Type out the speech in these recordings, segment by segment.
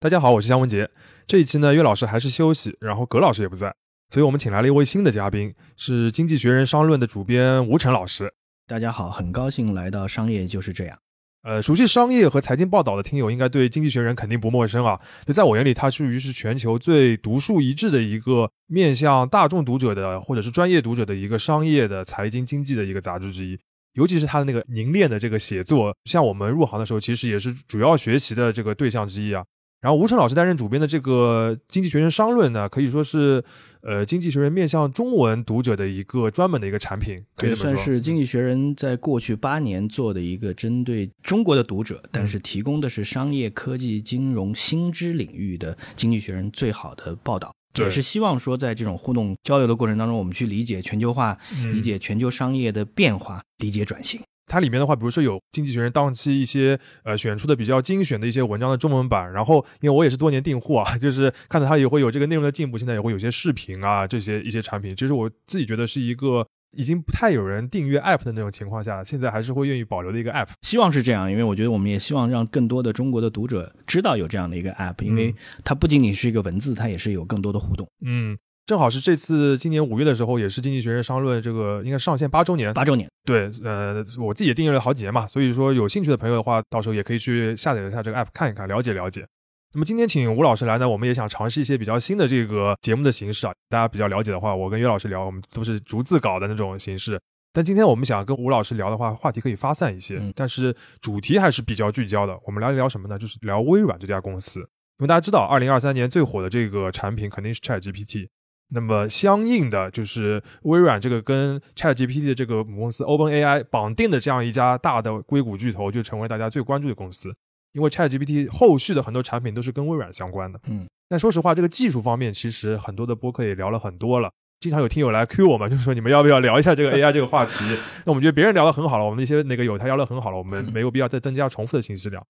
大家好，我是姜文杰。这一期呢，岳老师还是休息，然后葛老师也不在，所以我们请来了一位新的嘉宾，是《经济学人》商论的主编吴晨老师。大家好，很高兴来到《商业就是这样》。呃，熟悉商业和财经报道的听友应该对《经济学人》肯定不陌生啊。就在我眼里，它属于是全球最独树一帜的一个面向大众读者的，或者是专业读者的一个商业的财经经济的一个杂志之一。尤其是他的那个凝练的这个写作，像我们入行的时候，其实也是主要学习的这个对象之一啊。然后吴晨老师担任主编的这个《经济学人商论》呢，可以说是，呃，《经济学人》面向中文读者的一个专门的一个产品，可以算是《经济学人》在过去八年做的一个针对中国的读者，但是提供的是商业、科技、金融、新知领域的《经济学人》最好的报道，也是希望说在这种互动交流的过程当中，我们去理解全球化，理解全球商业的变化，理解转型。它里面的话，比如说有《经济学人》当期一些呃选出的比较精选的一些文章的中文版，然后因为我也是多年订户啊，就是看到它也会有这个内容的进步，现在也会有些视频啊这些一些产品，其实我自己觉得是一个已经不太有人订阅 App 的那种情况下，现在还是会愿意保留的一个 App。希望是这样，因为我觉得我们也希望让更多的中国的读者知道有这样的一个 App，因为它不仅仅是一个文字，它也是有更多的互动。嗯。正好是这次今年五月的时候，也是《经济学人》商论这个应该上线八周年。八周年，对，呃，我自己也订阅了好几年嘛，所以说有兴趣的朋友的话，到时候也可以去下载一下这个 app 看一看，了解了解。那么今天请吴老师来呢，我们也想尝试一些比较新的这个节目的形式啊。大家比较了解的话，我跟岳老师聊，我们都是逐字稿的那种形式。但今天我们想跟吴老师聊的话，话题可以发散一些，但是主题还是比较聚焦的。我们聊一聊什么呢？就是聊微软这家公司，因为大家知道，二零二三年最火的这个产品肯定是 Chat GPT。那么相应的就是微软这个跟 ChatGPT 的这个母公司 OpenAI 绑定的这样一家大的硅谷巨头，就成为大家最关注的公司。因为 ChatGPT 后续的很多产品都是跟微软相关的。嗯，但说实话，这个技术方面其实很多的播客也聊了很多了。经常有听友来 Q 我们，就是说你们要不要聊一下这个 AI 这个话题？那我们觉得别人聊得很好了，我们一些那个有台聊得很好了，我们没有必要再增加重复的信息聊。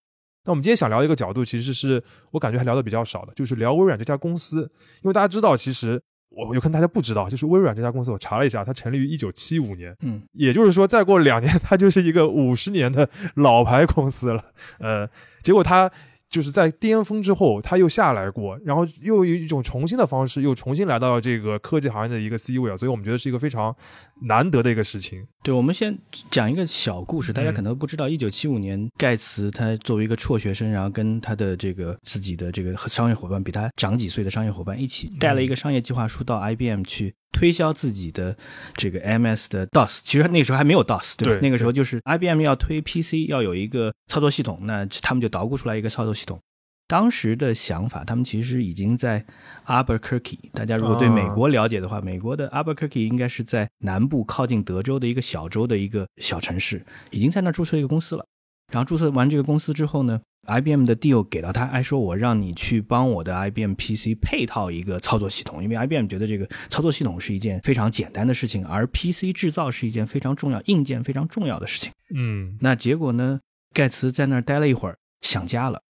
那我们今天想聊一个角度，其实是我感觉还聊得比较少的，就是聊微软这家公司。因为大家知道，其实。我有可能大家不知道，就是微软这家公司，我查了一下，它成立于一九七五年，嗯，也就是说，再过两年，它就是一个五十年的老牌公司了，呃，结果它。就是在巅峰之后，它又下来过，然后又以一种重新的方式，又重新来到这个科技行业的一个 C 位啊，所以我们觉得是一个非常难得的一个事情。对，我们先讲一个小故事，大家可能不知道，一九七五年，盖茨他作为一个辍学生，然后跟他的这个自己的这个商业伙伴，比他长几岁的商业伙伴一起带了一个商业计划书到 IBM 去。推销自己的这个 MS 的 DOS，其实那个时候还没有 DOS，对吧？那个时候就是 IBM 要推 PC，要有一个操作系统，那他们就捣鼓出来一个操作系统。当时的想法，他们其实已经在 Albuquerque。大家如果对美国了解的话，美国的 Albuquerque 应该是在南部靠近德州的一个小州的一个小城市，已经在那注册一个公司了。然后注册完这个公司之后呢？IBM 的 deal 给到他，还说我让你去帮我的 IBM PC 配套一个操作系统，因为 IBM 觉得这个操作系统是一件非常简单的事情，而 PC 制造是一件非常重要、硬件非常重要的事情。嗯，那结果呢？盖茨在那儿待了一会儿，想家了，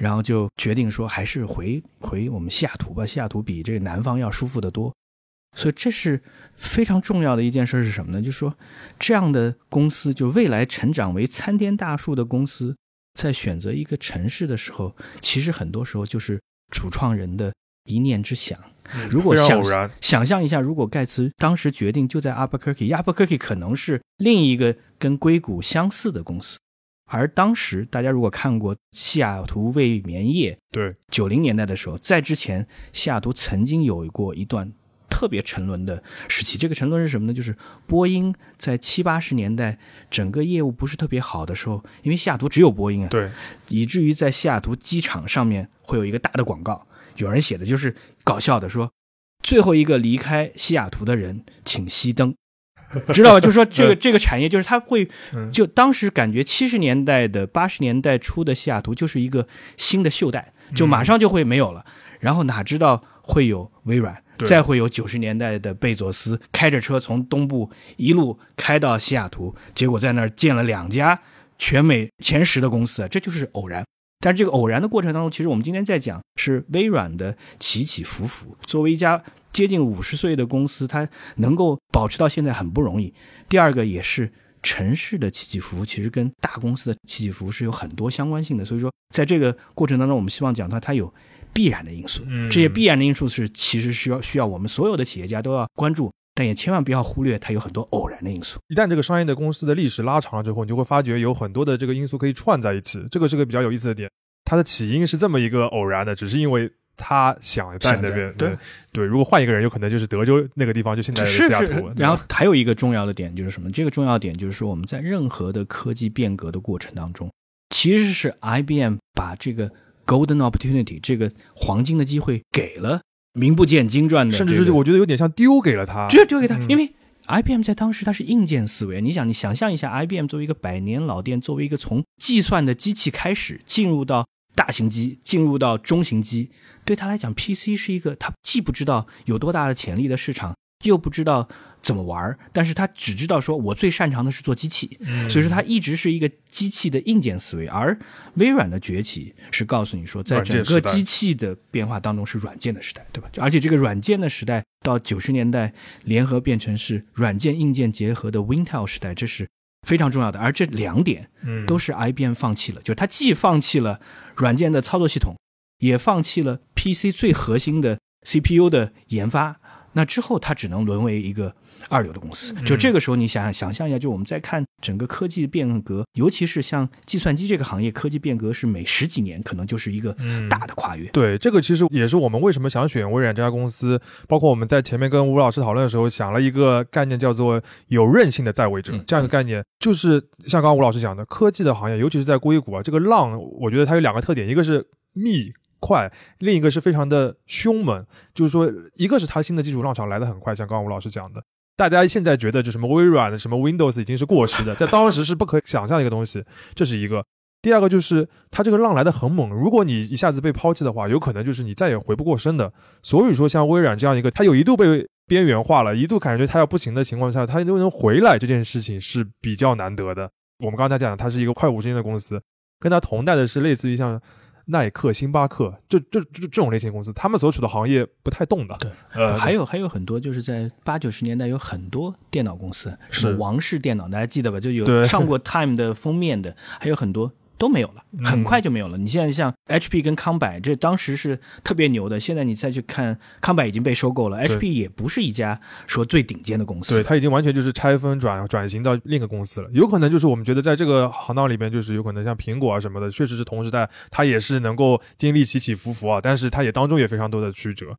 然后就决定说，还是回回我们西雅图吧。西雅图比这个南方要舒服得多。所以这是非常重要的一件事是什么呢？就是说，这样的公司就未来成长为参天大树的公司。在选择一个城市的时候，其实很多时候就是主创人的一念之想。如果想想象一下，如果盖茨当时决定就在 Albuquerque，Albuquerque 可能是另一个跟硅谷相似的公司。而当时大家如果看过西雅图未眠夜，对九零年代的时候，在之前西雅图曾经有过一段。特别沉沦的时期，这个沉沦是什么呢？就是波音在七八十年代整个业务不是特别好的时候，因为西雅图只有波音啊，对，以至于在西雅图机场上面会有一个大的广告，有人写的就是搞笑的，说最后一个离开西雅图的人请熄灯，知道吧？就是说这个这个产业就是它会，就当时感觉七十年代的八十年代初的西雅图就是一个新的袖带，就马上就会没有了，然后哪知道会有微软。再会有九十年代的贝佐斯开着车从东部一路开到西雅图，结果在那儿建了两家全美前十的公司，这就是偶然。但是这个偶然的过程当中，其实我们今天在讲是微软的起起伏伏。作为一家接近五十岁的公司，它能够保持到现在很不容易。第二个也是城市的起起伏伏其实跟大公司的起起伏伏是有很多相关性的。所以说，在这个过程当中，我们希望讲它它有必然的因素，嗯这些必然的因素是其实需要需要我们所有的企业家都要关注，但也千万不要忽略它有很多偶然的因素。一旦这个商业的公司的历史拉长了之后，你就会发觉有很多的这个因素可以串在一起，这个是个比较有意思的点。它的起因是这么一个偶然的，只是因为他想在那边。对对，如果换一个人，有可能就是德州那个地方，就现在的西是是雅图。，然后还有一个重要的点就是什么？这个重要点就是说，我们在任何的科技变革的过程当中，其实是 IBM 把这个 golden opportunity 这个黄金的机会给了名不见经传的、甚至是我觉得有点像丢给了他。这丢给他，嗯因为 IBM 在当时它是硬件思维。你想，你想象一下，IBM 作为一个百年老店，作为一个从计算的机器开始进入到大型机，进入到中型机，对他来讲，PC 是一个他既不知道有多大的潜力的市场，又不知道怎么玩儿，但是他只知道说我最擅长的是做机器，嗯。所以说他一直是一个机器的硬件思维，而微软的崛起是告诉你说，在整个机器的变化当中是软件的时代，对吧？而且这个软件的时代到九十年代联合变成是软件硬件结合的 Wintel 时代，这是非常重要的。而这两点嗯，都是 IBM 放弃了，就是他既放弃了软件的操作系统，也放弃了 PC 最核心的 CPU 的研发。那之后，它只能沦为一个二流的公司。就这个时候，你想想想象一下，就我们在看整个科技变革，尤其是像计算机这个行业，科技变革是每十几年可能就是一个嗯大的跨越。对，这个其实也是我们为什么想选微软这家公司。包括我们在前面跟吴老师讨论的时候，想了一个概念，叫做有韧性的在位者。嗯这样一个概念，就是像刚刚吴老师讲的，科技的行业，尤其是在硅谷啊，这个浪，我觉得它有两个特点，一个是密。快，另一个是非常的凶猛，就是说，一个是它新的技术浪潮来得很快，像刚刚吴老师讲的，大家现在觉得就什么微软的什么 Windows 已经是过时的，在当时是不可想象的一个东西，这是一个。第二个就是它这个浪来得很猛，如果你一下子被抛弃的话，有可能就是你再也回不过身的。所以说，像微软这样一个，它有一度被边缘化了，一度感觉它要不行的情况下，它又能回来，这件事情是比较难得的。我们刚才讲，它是一个快五十年的公司，跟它同代的是类似于像耐克、星巴克，这这这这种类型的公司，他们所处的行业不太动的。对，呃，还有还有很多，就是在八九十年代有很多电脑公司，什么是王室电脑，大家记得吧？就有上过 Time 的封面的，还有很多都没有了，嗯很快就没有了。你现在像 HP 跟康柏，这当时是特别牛的，现在你再去看，康柏已经被收购了，HP 也不是一家说最顶尖的公司。对，它已经完全就是拆分转转型到另一个公司了。有可能就是我们觉得在这个行当里边，就是有可能像苹果啊什么的，确实是同时代，它也是能够经历起起伏伏啊，但是它也当中也非常多的曲折。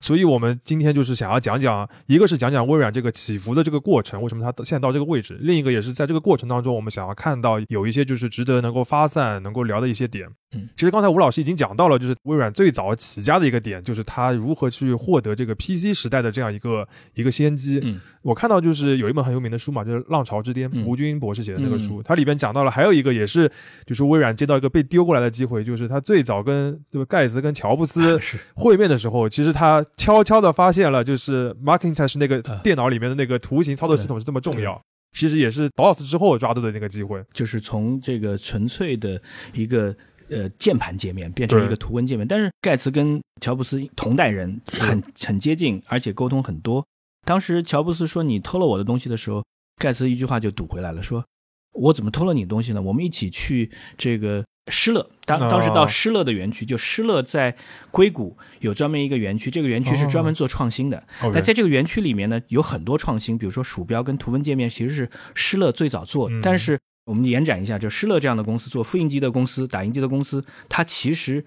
所以我们今天就是想要讲讲，一个是讲讲微软这个起伏的这个过程，为什么它现在到这个位置；另一个也是在这个过程当中，我们想要看到有一些就是值得能够发散、能够聊的一些点。嗯，其实刚才吴老师已经讲到了，就是微软最早起家的一个点，就是它如何去获得这个 PC 时代的这样一个一个先机。嗯，我看到就是有一本很有名的书嘛，就是《浪潮之巅》，嗯。吴军博士写的那个书，它里边讲到了还有一个也是，就是微软接到一个被丢过来的机会，就是他最早跟这个盖茨跟乔布斯会面的时候，其实他悄悄的发现了，就是 Macintosh 那个啊。电脑里面的那个图形操作系统是这么重要。其实也是 DOS 之后抓住的那个机会。就是从这个纯粹的一个呃键盘界面变成一个图文界面。但是盖茨跟乔布斯同代人，是很很接近，而且沟通很多。当时乔布斯说你偷了我的东西的时候，盖茨一句话就堵回来了，说我怎么偷了你的东西呢？我们一起去这个。施乐当哦当时到施乐的园区，就施乐在硅谷有专门一个园区，这个园区是专门做创新的。那在这个园区里面呢，有很多创新，比如说鼠标跟图文界面，其实是施乐最早做。嗯但是我们延展一下，就施乐这样的公司，做复印机的公司、打印机的公司，它其实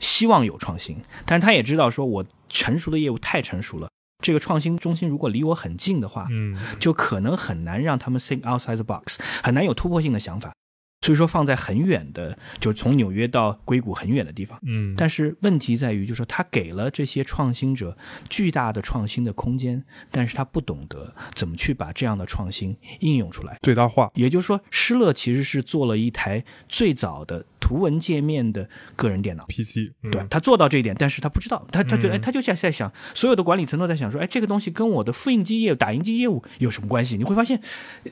希望有创新，但是他也知道说，我成熟的业务太成熟了，这个创新中心如果离我很近的话，嗯，就可能很难让他们 think outside the box，很难有突破性的想法。所以说放在很远的，就是从纽约到硅谷很远的地方。嗯，但是问题在于，就是说他给了这些创新者巨大的创新的空间，但是他不懂得怎么去把这样的创新应用出来。最大化。也就是说，施乐其实是做了一台最早的图文界面的个人电脑。PC，嗯对他做到这一点，但是他不知道，他他觉得，他就像在想，所有的管理层都在想说，哎，这个东西跟我的复印机业务、打印机业务有什么关系？你会发现，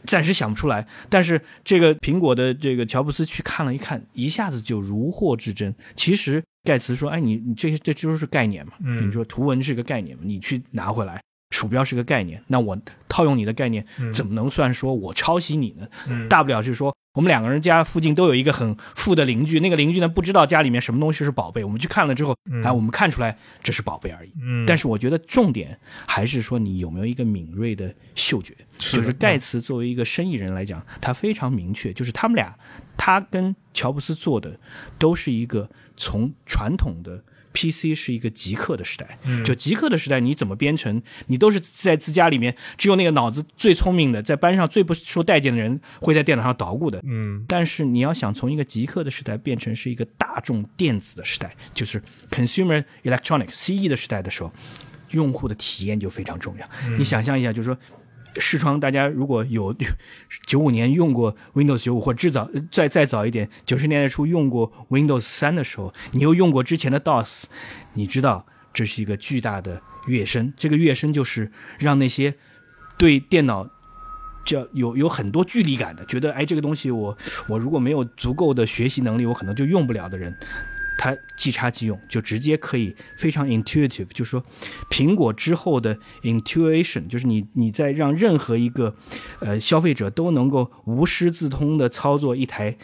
暂时想不出来。但是这个苹果的这个乔布斯去看了一看，一下子就如获至真。其实盖茨说，哎，你你这些这就是概念嘛，嗯你说图文是个概念嘛，你去拿回来。鼠标是个概念，那我套用你的概念，怎么能算说我抄袭你呢？大不了就是说，我们两个人家附近都有一个很富的邻居，那个邻居呢不知道家里面什么东西是宝贝，我们去看了之后，哎，我们看出来这是宝贝而已。嗯，但是我觉得重点还是说你有没有一个敏锐的嗅觉，就是盖茨作为一个生意人来讲，他非常明确，就是他们俩，他跟乔布斯做的都是一个从传统的。PC 是一个极客的时代，就极客的时代，你怎么编程，你都是在自家里面，只有那个脑子最聪明的，在班上最不受待见的人会在电脑上捣鼓的。嗯，但是你要想从一个极客的时代变成是一个大众电子的时代，就是 consumer electronics CE 的时代的时候，用户的体验就非常重要。你想象一下，就是说。视窗，大家如果有 九五年用过 Windows 九五，或者至早再再早一点，九十年代初用过 Windows 三的时候，你又用过之前的 DOS，你知道这是一个巨大的跃升。这个跃升就是让那些对电脑叫有有很多距离感的，觉得哎这个东西我我如果没有足够的学习能力，我可能就用不了的人。它即插即用，就直接可以非常 intuitive，就是说，苹果之后的 intuition，就是你你在让任何一个呃消费者都能够无师自通的操作一台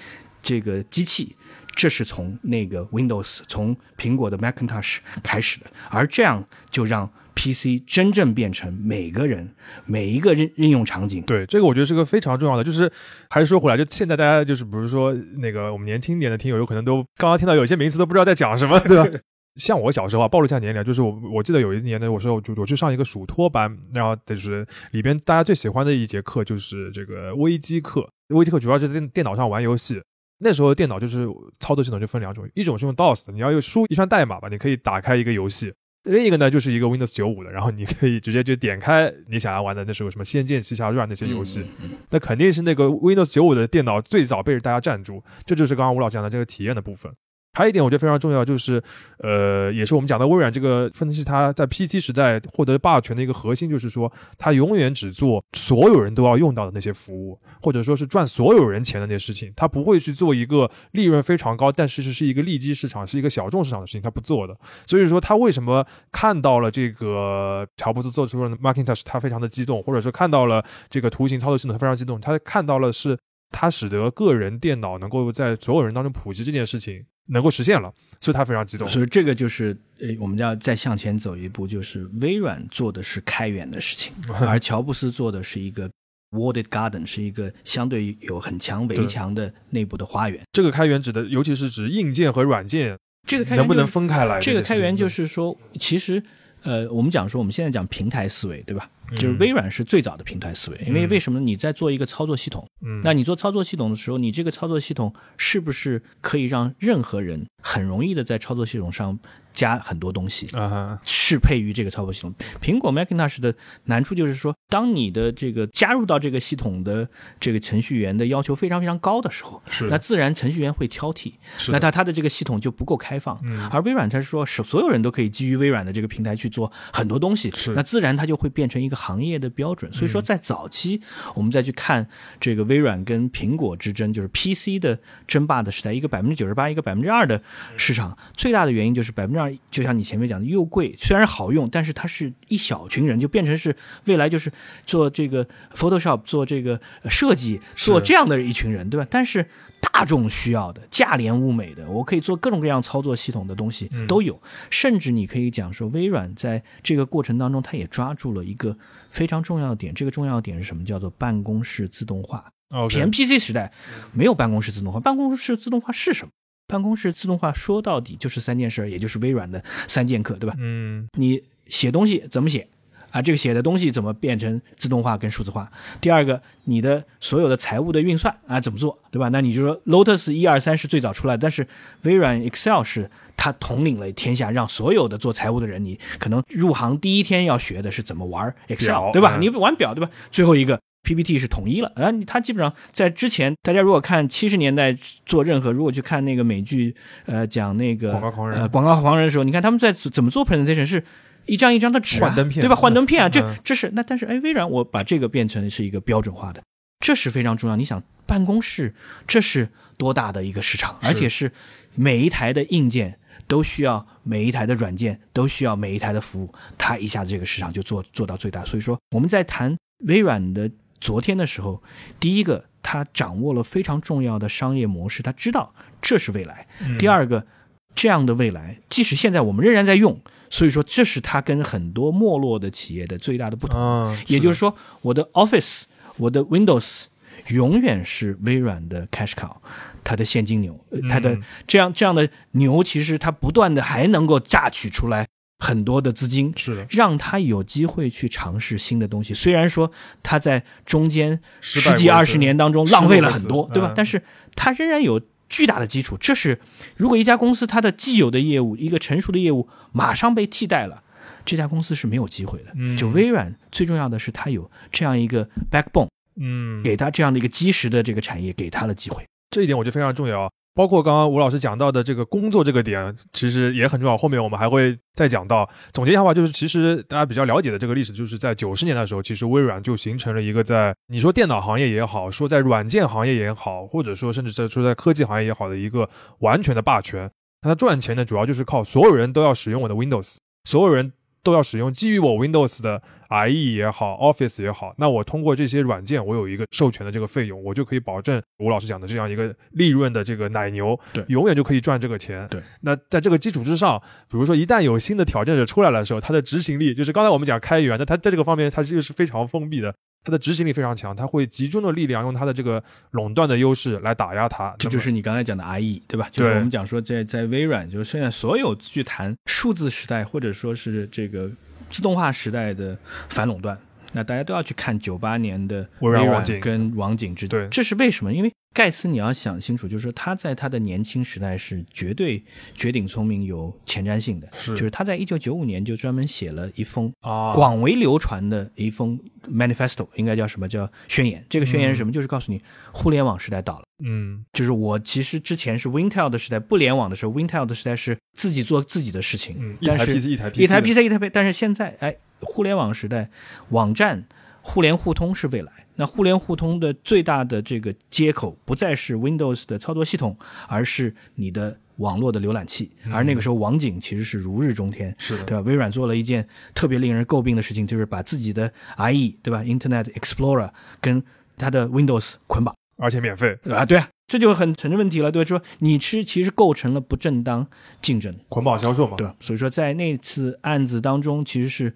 这个机器，这是从那个 Windows 从苹果的 Macintosh 开始的，而这样就让。PC 真正变成每个人每一个应应用场景，对这个我觉得是个非常重要的。就是还是说回来，就现在大家就是比如说那个我们年轻点的听友，有可能都刚刚听到有些名词都不知道在讲什么，对吧？像我小时候啊，暴露一下年龄，就是我我记得有一年的，我说就我去上一个数托班，然后就是里边大家最喜欢的一节课就是这个微机课。微机课主要是在电脑上玩游戏。那时候电脑就是操作系统就分两种，一种是用 DOS 的，你要用输一串代码吧，你可以打开一个游戏。另一个呢，就是一个 Windows 九五的，然后你可以直接就点开你想要玩的那时候什么《仙剑奇侠传》那些游戏，那肯定是那个 Windows 九五的电脑最早被大家占住，这就是刚刚吴老师讲的这个体验的部分。还有一点，我觉得非常重要，就是，呃，也是我们讲的微软这个分析，它在 PC 时代获得霸权的一个核心，就是说，它永远只做所有人都要用到的那些服务，或者说是赚所有人钱的那些事情，它不会去做一个利润非常高，但是是是一个利基市场，是一个小众市场的事情，它不做的。所以说，他为什么看到了这个乔布斯做出了 Macintosh，他非常的激动，或者说看到了这个图形操作系统，他非常激动，他看到了是。它使得个人电脑能够在所有人当中普及这件事情能够实现了，所以他非常激动。所以这个就是呃，我们要再向前走一步，就是微软做的是开源的事情，而乔布斯做的是一个 walled garden，是一个相对有很强围墙的内部的花园。这个开源指的，尤其是指硬件和软件，这个开源能不能分开来？这个开源就是说，其实呃，我们讲说我们现在讲平台思维，对吧？就是微软是最早的平台思维，因为为什么你在做一个操作系统？嗯，那你做操作系统的时候，你这个操作系统是不是可以让任何人很容易的在操作系统上？加很多东西啊，适配于这个操作系统。苹果 Macintosh 的难处就是说，当你的这个加入到这个系统的这个程序员的要求非常非常高的时候，是那自然程序员会挑剔，那他他的这个系统就不够开放。而微软它是说，是所有人都可以基于微软的这个平台去做很多东西，是那自然它就会变成一个行业的标准。所以说，在早期我们再去看这个微软跟苹果之争，就是 PC 的争霸的时代，一个百分之九十八，一个百分之二的市场，最大的原因就是百分之二。就像你前面讲的，又贵，虽然好用，但是它是一小群人，就变成是未来就是做这个 Photoshop 做这个设计做这样的一群人，对吧？但是大众需要的价廉物美的，我可以做各种各样操作系统的东西都有，甚至你可以讲说，微软在这个过程当中，它也抓住了一个非常重要的点，这个重要点是什么？叫做办公室自动化。前 PC 时代没有办公室自动化，办公室自动化是什么？办公室自动化说到底就是三件事，也就是微软的三剑客，对吧？嗯，你写东西怎么写啊？这个写的东西怎么变成自动化跟数字化？第二个，你的所有的财务的运算啊怎么做，对吧？那你就说 Lotus 一二三是最早出来，但是微软 Excel 是它统领了天下，让所有的做财务的人，你可能入行第一天要学的是怎么玩 Excel，对吧？你玩表，对吧？最后一个。PPT 是统一了，啊，它基本上在之前，大家如果看七十年代做任何，如果去看那个美剧，呃，讲那个广告狂人，呃，广告狂人的时候，你看他们在怎么做 presentation，是一张一张的纸，幻灯片，对吧？幻灯片啊，这这是那，但是哎，微软我把这个变成是一个标准化的，这是非常重要。你想办公室，这是多大的一个市场，而且是每一台的硬件。都需要每一台的软件，都需要每一台的服务，它一下子这个市场就做做到最大。所以说，我们在谈微软的昨天的时候，第一个，他掌握了非常重要的商业模式，他知道这是未来；第二个，这样的未来，即使现在我们仍然在用，所以说这是他跟很多没落的企业的最大的不同。嗯，也就是说，我的 Office，我的 Windows。永远是微软的 cash cow，它的现金牛，它的这样这样的牛，其实它不断的还能够榨取出来很多的资金，是的，让他有机会去尝试新的东西。虽然说他在中间十几二十年当中浪费了很多，对吧？但是他仍然有巨大的基础。这是如果一家公司它的既有的业务，一个成熟的业务马上被替代了，这家公司是没有机会的。就微软最重要的是它有这样一个 backbone。嗯，给他这样的一个基石的这个产业，给他了机会，这一点我觉得非常重要。包括刚刚吴老师讲到的这个工作这个点，其实也很重要。后面我们还会再讲到。总结一下话，就是其实大家比较了解的这个历史，就是在九十年代的时候，其实微软就形成了一个在你说电脑行业也好，说在软件行业也好，或者说甚至在说在科技行业也好的一个完全的霸权。它赚钱呢，主要就是靠所有人都要使用我的 Windows，所有人。都要使用基于我 Windows 的 IE 也好，Office 也好，那我通过这些软件，我有一个授权的这个费用，我就可以保证吴老师讲的这样一个利润的这个奶牛，对，永远就可以赚这个钱。对，那在这个基础之上，比如说一旦有新的挑战者出来的时候，它的执行力就是刚才我们讲开源，那它在这个方面它就是非常封闭的。它的执行力非常强，他会集中的力量用他的这个垄断的优势来打压它。这就是你刚才讲的 IE，对吧？就是我们讲说在在微软，就是现在所有去谈数字时代或者说是这个自动化时代的反垄断。那大家都要去看九八年的微软跟网景之对，这是为什么？因为盖茨你要想清楚，就是说他在他的年轻时代是绝对绝顶聪明、有前瞻性的。是，就是他在一九九五年就专门写了一封啊广为流传的一封 manifesto，应该叫什么叫宣言？这个宣言是什么？就是告诉你互联网时代到了。嗯，就是我其实之前是 Wintel 的时代，不联网的时候，Wintel 的时代是自己做自己的事情。嗯，一台 PC 一台 PC 一台 PC 一台 PC，但是现在哎。互联网时代，网站互联互通是未来。那互联互通的最大的这个接口，不再是 Windows 的操作系统，而是你的网络的浏览器。而那个时候，网景其实是如日中天，是的，对吧？微软做了一件特别令人诟病的事情，就是把自己的 IE，对吧？Internet Explorer 跟它的 Windows 捆绑，而且免费啊，对啊，这就很成问题了，对吧？说你吃其实构成了不正当竞争，捆绑销售嘛，对吧？所以说，在那次案子当中，其实是。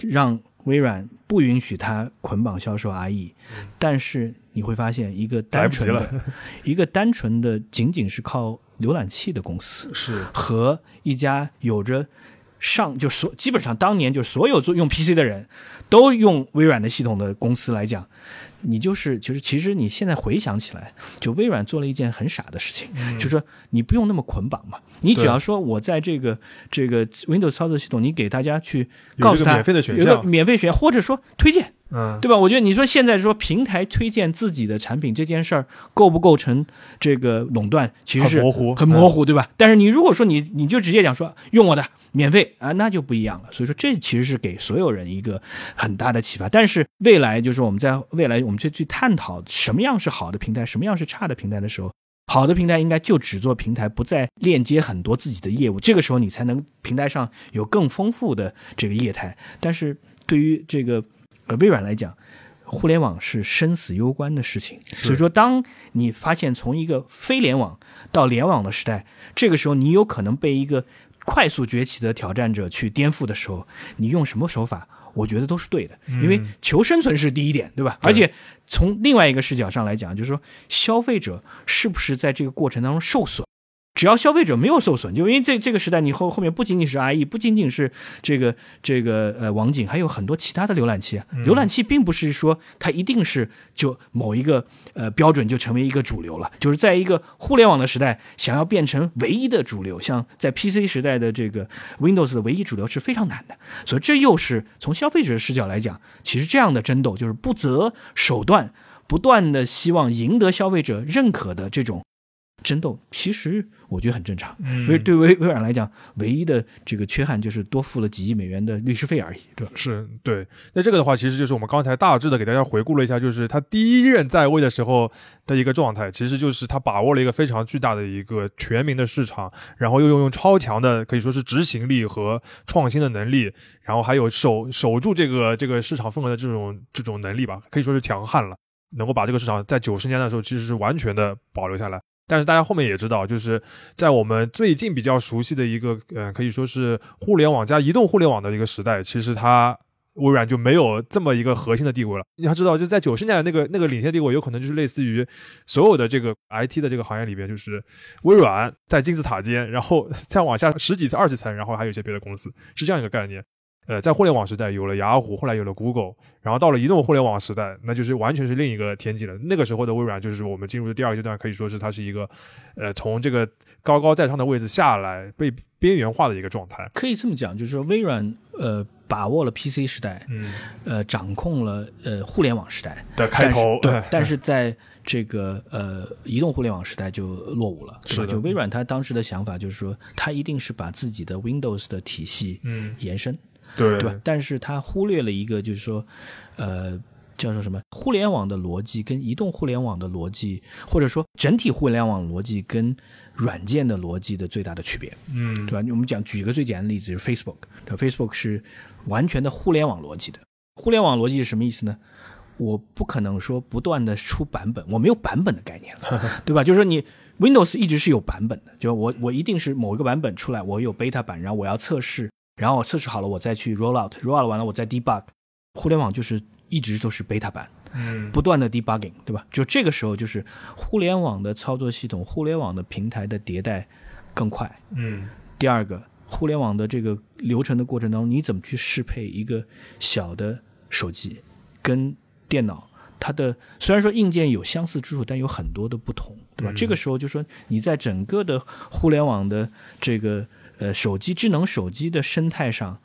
让微软不允许它捆绑销售 IE，但是你会发现一个单纯的、一个单纯的仅仅是靠浏览器的公司，是和一家有着上就所基本上当年就所有做用 PC 的人都用微软的系统的公司来讲。你就是，其实其实你现在回想起来，就微软做了一件很傻的事情，就是说你不用那么捆绑嘛，你只要说我在这个这个 Windows 操作系统，你给大家去告诉他免费的选项，免费选或者说推荐。嗯，对吧？我觉得你说现在说平台推荐自己的产品这件事儿构不构成这个垄断，其实是很模糊，很模糊，对吧？但是你如果说你你就直接讲说用我的免费啊，那就不一样了。所以说这其实是给所有人一个很大的启发。但是未来就是我们在未来我们去去探讨什么样是好的平台，什么样是差的平台的时候，好的平台应该就只做平台，不再链接很多自己的业务。这个时候你才能平台上有更丰富的这个业态。但是对于这个。呃，微软来讲，互联网是生死攸关的事情。所以说，当你发现从一个非联网到联网的时代，这个时候你有可能被一个快速崛起的挑战者去颠覆的时候，你用什么手法，我觉得都是对的。因为求生存是第一点，对吧？而且从另外一个视角上来讲，就是说消费者是不是在这个过程当中受损？只要消费者没有受损，就因为这这个时代，你后后面不仅仅是 IE，不仅仅是这个这个呃网景，还有很多其他的浏览器啊。浏览器并不是说它一定是就某一个呃标准就成为一个主流了，就是在一个互联网的时代，想要变成唯一的主流，像在 PC 时代的这个 Windows 的唯一主流是非常难的。所以这又是从消费者的视角来讲，其实这样的争斗就是不择手段，不断的希望赢得消费者认可的这种。争斗，其实我觉得很正常。嗯所以对微微软来讲，唯一的这个缺憾就是多付了几亿美元的律师费而已，对吧？是对，那这个的话，其实就是我们刚才大致的给大家回顾了一下，就是他第一任在位的时候的一个状态，其实就是他把握了一个非常巨大的一个全民的市场，然后又用超强的可以说是执行力和创新的能力，然后还有守守住这个这个市场份额的这种这种能力吧，可以说是强悍了，能够把这个市场在九十年代的时候其实是完全的保留下来。但是大家后面也知道，就是在我们最近比较熟悉的一个，呃，可以说是互联网加移动互联网的一个时代，其实它微软就没有这么一个核心的地位了。你要知道，就在九十年代那个那个领先地位，有可能就是类似于所有的这个 IT 的这个行业里边，就是微软在金字塔尖，然后再往下十几层、二十层，然后还有一些别的公司，是这样一个概念。呃，在互联网时代有了雅虎，后来有了 Google，然后到了移动互联网时代，那就是完全是另一个天际了。那个时候的微软，就是我们进入的第二个阶段，可以说是它是一个，呃，从这个高高在上的位置下来，被边缘化的一个状态。可以这么讲，就是说微软呃把握了 PC 时代，嗯，呃掌控了呃互联网时代的开头，对，但是在这个呃移动互联网时代就落伍了，是吧？是就微软它当时的想法就是说，它一定是把自己的 Windows 的体系嗯，延伸，对对吧？但是他忽略了一个，就是说，呃，叫做什么？互联网的逻辑跟移动互联网的逻辑，或者说整体互联网逻辑跟软件的逻辑的最大的区别，嗯，对吧？我们讲举一个最简单的例子，就是 Facebook，对吧？Facebook 是完全的互联网逻辑的。互联网逻辑是什么意思呢？我不可能说不断的出版本，我没有版本的概念了，对吧？就是说你 Windows 一直是有版本的，就我我一定是某一个版本出来，我有 beta 版，然后我要测试，然后我测试好了，我再去 roll out，roll out 完了我再 debug。互联网就是一直都是 beta 版，嗯，不断的 debugging，对吧？就这个时候就是互联网的操作系统、互联网的平台的迭代更快。嗯，第二个，互联网的这个流程的过程当中，你怎么去适配一个小的手机跟电脑？它的虽然说硬件有相似之处，但有很多的不同，对吧？嗯这个时候就说你在整个的互联网的这个呃手机智能手机的生态上，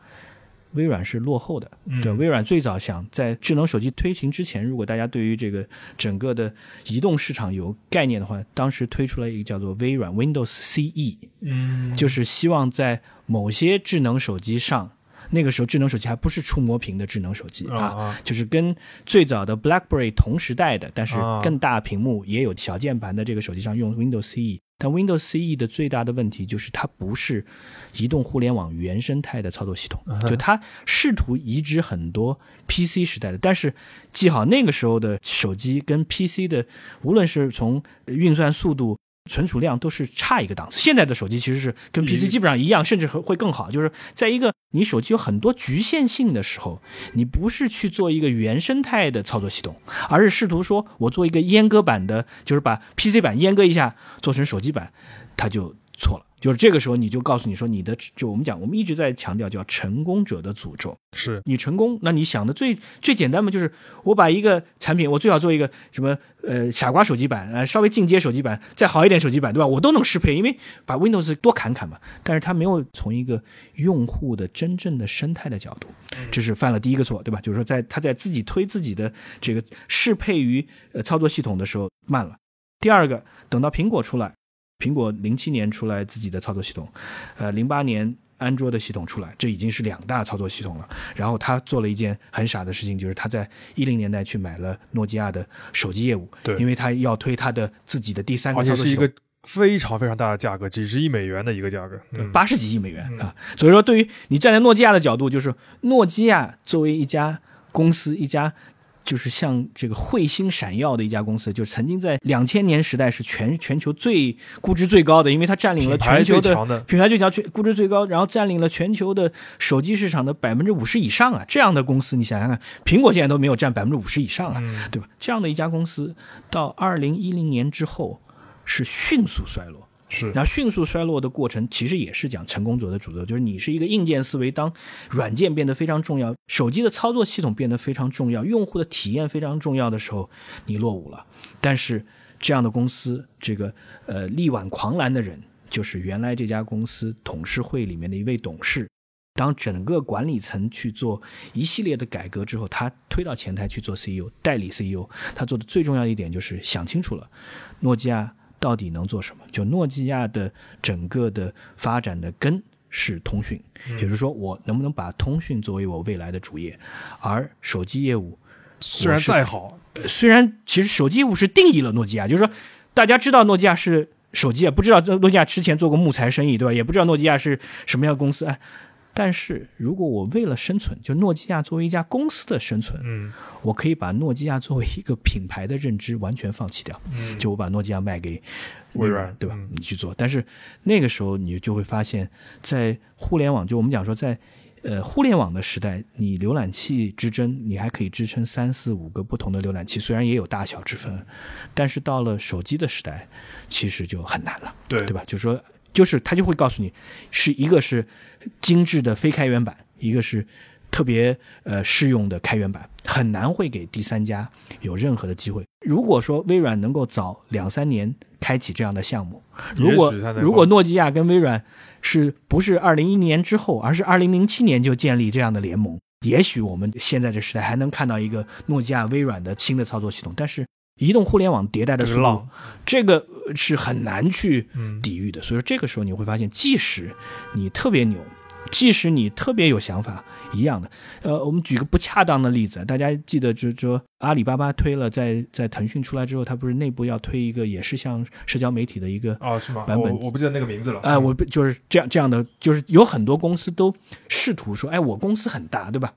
微软是落后的。嗯对，微软最早想在智能手机推行之前，如果大家对于这个整个的移动市场有概念的话，当时推出了一个叫做微软 Windows CE，嗯，就是希望在某些智能手机上，那个时候智能手机还不是触摸屏的智能手机啊啊就是跟最早的 BlackBerry 同时代的，但是啊更大屏幕也有小键盘的这个手机上用 Windows CE。但 Windows CE 的最大的问题就是它不是移动互联网原生态的操作系统，就它试图移植很多 PC 时代的，但是记好那个时候的手机跟 PC 的，无论是从运算速度。存储量都是差一个档次。现在的手机其实是跟 PC 基本上一样，甚至会会更好。就是在一个你手机有很多局限性的时候，你不是去做一个原生态的操作系统，而是试图说我做一个阉割版的，就是把 PC 版阉割一下做成手机版，它就错了。就是这个时候你就告诉你说你的，就我们讲，我们一直在强调叫成功者的诅咒。是，你成功，那你想的最最简单嘛，就是我把一个产品，我最好做一个什么呃傻瓜手机版，呃稍微进阶手机版，再好一点手机版，对吧？我都能适配，因为把 Windows 多砍砍嘛。但是他没有从一个用户的真正的生态的角度，这是犯了第一个错，对吧？就是说在他在自己推自己的这个适配于呃操作系统的时候慢了。第二个，等到苹果出来，苹果零七年出来自己的操作系统，呃零八年。安卓的系统出来，这已经是两大操作系统了。然后他做了一件很傻的事情，就是他在一零年代去买了诺基亚的手机业务，对因为他要推他的自己的第三个而且操作系统，是一个非常非常大的价格，几十亿美元的一个价格，嗯，八十几亿美元啊。所以说，对于你站在诺基亚的角度，就是诺基亚作为一家公司，一家。就是像这个彗星闪耀的一家公司，就曾经在两千年时代是全全球最估值最高的，因为它占领了全球的最强的品牌最强，全估值最高，然后占领了全球的手机市场的百分之五十以上啊！这样的公司，你想想看，苹果现在都没有占百分之五十以上啊，嗯对吧？这样的一家公司，到二零一零年之后是迅速衰落。是，然后迅速衰落的过程，其实也是讲成功者的诅咒，就是你是一个硬件思维，当软件变得非常重要，手机的操作系统变得非常重要，用户的体验非常重要的时候，你落伍了。但是这样的公司，这个呃力挽狂澜的人，就是原来这家公司董事会里面的一位董事。当整个管理层去做一系列的改革之后，他推到前台去做 CEO，代理 CEO。他做的最重要的一点就是想清楚了，诺基亚。到底能做什么？就诺基亚的整个的发展的根是通讯，也就是说，我能不能把通讯作为我未来的主业？而手机业务虽然再好，虽然其实手机业务是定义了诺基亚，就是说大家知道诺基亚是手机也，不知道诺基亚之前做过木材生意，对吧？也不知道诺基亚是什么样的公司，哎。但是如果我为了生存，就诺基亚作为一家公司的生存，嗯，我可以把诺基亚作为一个品牌的认知完全放弃掉，嗯就我把诺基亚卖给微软对吧嗯？你去做，但是那个时候你就会发现，在互联网，就我们讲说在。呃，互联网的时代，你浏览器之争，你还可以支撑三四五个不同的浏览器，虽然也有大小之分，但是到了手机的时代，其实就很难了。对对吧？就是说就是他就会告诉你，是一个是精致的非开源版，一个是特别呃适用的开源版，很难会给第三家有任何的机会。如果说微软能够早两三年开启这样的项目，如果如果诺基亚跟微软是不是二零一年之后，而是二零零七年就建立这样的联盟，也许我们现在这时代还能看到一个诺基亚、微软的新的操作系统。但是移动互联网迭代的速度这个是很难去嗯抵御的。所以说这个时候你会发现，即使你特别牛，即使你特别有想法，一样的。呃，我们举个不恰当的例子，大家记得就是说阿里巴巴推了在在腾讯出来之后，它不是内部要推一个也是像社交媒体的一个哦，是吗？版本我我不记得那个名字了。哎，我不就是这样这样的，就是有很多公司都试图说，哎，我公司很大，对吧？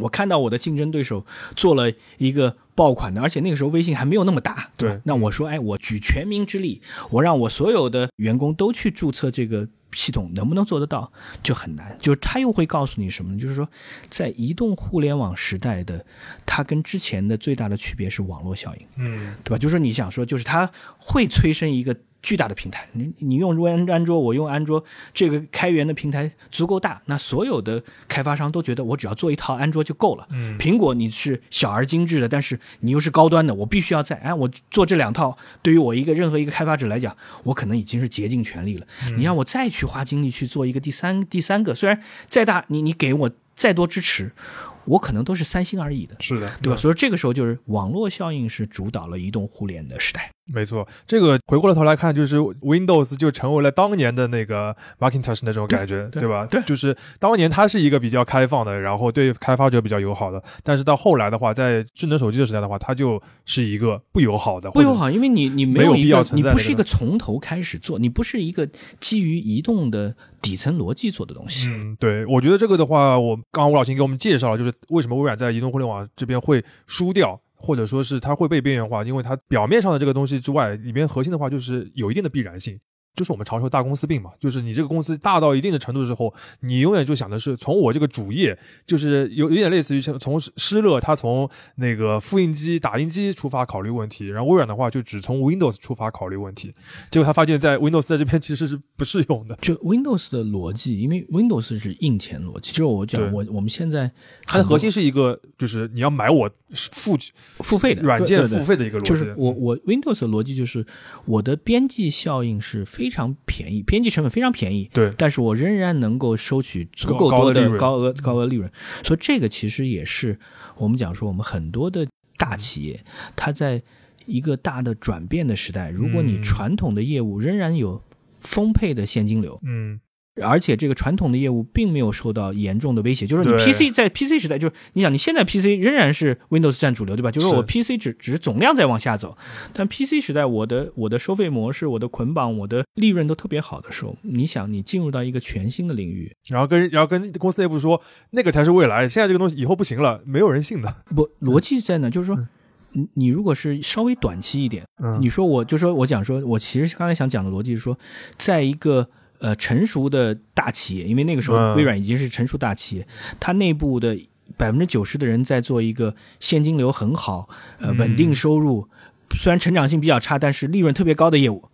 我看到我的竞争对手做了一个爆款的，而且那个时候微信还没有那么大，对吧对那我说，哎，我举全民之力，我让我所有的员工都去注册这个系统，能不能做得到就很难。就是他又会告诉你什么呢？就是说，在移动互联网时代的，它跟之前的最大的区别是网络效应。嗯对吧？就是说你想说，就是它会催生一个巨大的平台。你你用安安卓，我用安卓，这个开源的平台足够大，那所有的开发商都觉得我只要做一套安卓就够了。嗯苹果你是小而精致的，但是你又是高端的，我必须要在哎，我做这两套，对于我一个任何一个开发者来讲，我可能已经是竭尽全力了。嗯你让我再去花精力去做一个第三第三个，虽然再大，你你给我再多支持，我可能都是三星而已的。是的，对吧？嗯所以这个时候就是网络效应是主导了移动互联的时代。没错，这个回过了头来看，就是 Windows 就成为了当年的那个 Macintosh 那种感觉，对吧？对就是当年它是一个比较开放的，然后对开发者比较友好的，但是到后来的话，在智能手机的时代的话，它就是一个不友好的，不友好，因为你你没没有，必要存在你不是一个个从头开始做，你不是一个基于移动的底层逻辑做的东西。嗯，对，我觉得这个的话，我刚刚吴老师给我们介绍了，就是为什么微软在移动互联网这边会输掉，或者说是它会被边缘化，因为它表面上的这个东西之外，里面核心的话就是有一定的必然性。就是我们常说大公司病嘛，就是你这个公司大到一定的程度之后，你永远就想的是从我这个主业，就是有有点类似于像从施乐他从那个复印机、打印机出发考虑问题，然后微软的话就只从 Windows 出发考虑问题，结果他发现，在 Windows 在这边其实是不适用的，就 Windows 的逻辑，因为 Windows 是硬钱逻辑，就是我讲我我们现在它的核心是一个就是你要买我付付费的软件付费的一个逻辑，就是我我 Windows 的逻辑就是我的边际效应是非常便宜，编辑成本非常便宜，对。但是我仍然能够收取足够多的高额高额利润，所以这个其实也是我们讲说我们很多的大企业，它在一个大的转变的时代，如果你嗯。传统的业务仍然有丰沛的现金流，嗯而且这个传统的业务并没有受到严重的威胁，就是你 PC 在 PC 时代，就是你想你现在 PC 仍然是 Windows 占主流，对吧？就是是我 PC 只只是总量在往下走，但 PC 时代我的我的收费模式、我的捆绑、我的利润都特别好的时候，你想你进入到一个全新的领域，然后跟然后跟公司内部说那个才是未来，现在这个东西以后不行了，没有人信的。不逻辑在哪？就是说。你你如果是稍微短期一点，嗯你说我就说我讲说，我其实刚才想讲的逻辑是说，在一个呃成熟的大企业，因为那个时候嗯微软已经是成熟大企业，它内部的百分之九十的人在做一个现金流很好、呃嗯稳定收入，虽然成长性比较差，但是利润特别高的业务。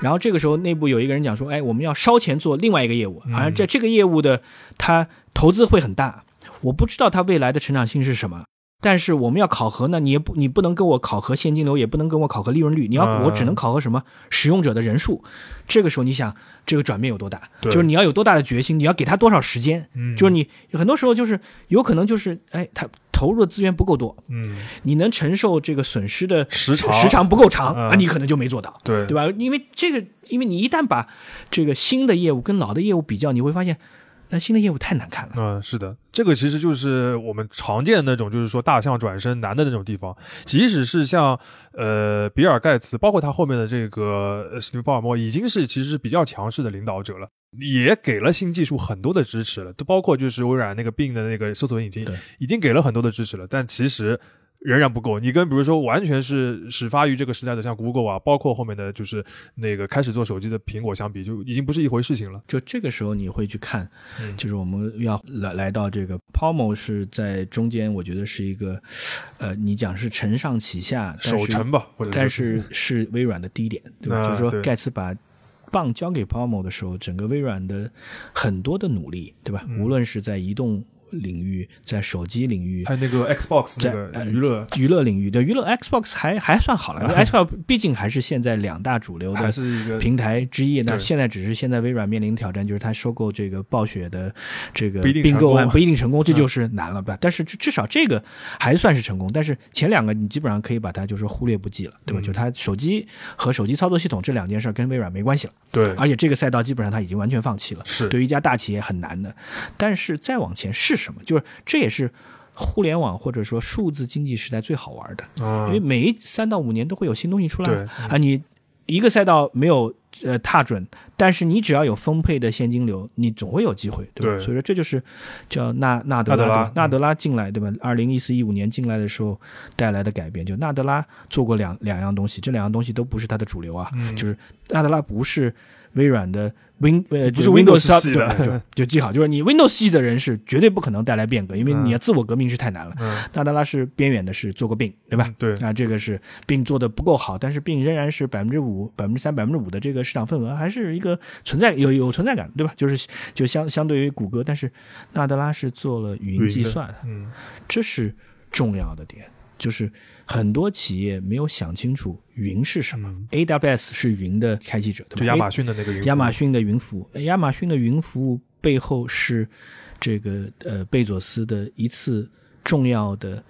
然后这个时候内部有一个人讲说，哎，我们要烧钱做另外一个业务，嗯而这这个业务的它投资会很大，我不知道它未来的成长性是什么。但是我们要考核呢，你也不你不能跟我考核现金流，也不能跟我考核利润率，你要、嗯我只能考核什么使用者的人数。这个时候你想这个转变有多大？就是你要有多大的决心，你要给他多少时间？嗯就是你很多时候就是有可能就是哎，他投入的资源不够多，嗯，你能承受这个损失的时长时长不够长嗯啊，你可能就没做到，对对吧？因为这个，因为你一旦把这个新的业务跟老的业务比较，你会发现，那新的业务太难看了。嗯，是的，这个其实就是我们常见的那种，就是说大象转身难的那种地方。即使是像呃比尔盖茨，包括他后面的这个呃史蒂夫鲍尔默，已经是其实是比较强势的领导者了，也给了新技术很多的支持了，都包括就是微软那个 Bing 的那个搜索引擎，已经给了很多的支持了，但其实。仍然不够，你跟比如说完全是始发于这个时代的像 Google 啊，包括后面的就是那个开始做手机的苹果相比，就已经不是一回事情了。就这个时候你会去看，嗯就是我们要来来到这个 Palmo 是在中间，我觉得是一个，呃，你讲是承上启下，守成吧，或者但是是微软的低点，对吧？啊就是说对盖茨把棒交给 Palmo 的时候，整个微软的很多的努力，对吧？嗯无论是在移动领域，在手机领域，还有那个 Xbox 那在娱乐，娱乐领域对娱乐 Xbox 还还算好了 因为，Xbox 毕竟还是现在两大主流的平台之一。那现在只是现在微软面临挑战，就是它收购这个暴雪的这个并购案不一定成功，这就是难了吧？但是至至少这个还算是成功。但是前两个你基本上可以把它就是忽略不计了，对吧？嗯就是它手机和手机操作系统这两件事儿跟微软没关系了，对，而且这个赛道基本上它已经完全放弃了。是对于一家大企业很难的。但是再往前是什么？就是这也是互联网或者说数字经济时代最好玩的，嗯因为每三到五年都会有新东西出来对啊。你一个赛道没有呃踏准，但是你只要有丰沛的现金流，你总会有机会，对吧？对所以说这就是叫纳纳德拉纳德拉对纳德拉进来对吧？二零一四一五年进来的时候带来的改变，就纳德拉做过两两样东西，这两样东西都不是它的主流啊，嗯就是纳德拉不是微软的 Win 呃，不就是是 Windows 系的。对就就记好，就是你 Windows 系的人是绝对不可能带来变革，因为你要自我革命是太难了。嗯，纳德拉是边缘的，是做过病，对吧？对，啊，这个是病做的不够好，但是病仍然是百分之五、百分之三、百分之五的这个市场份额，还是一个存在有有存在感，对吧？就是就相相对于谷歌，但是纳德拉是做了语音语音的计算，嗯，这是重要的点，就是很多企业没有想清楚云是什么。嗯 AWS 是云的开启者，对吧？就亚马逊的那个云，亚马逊的云服务，亚马逊的云服务背后是这个呃贝佐斯的一次重要的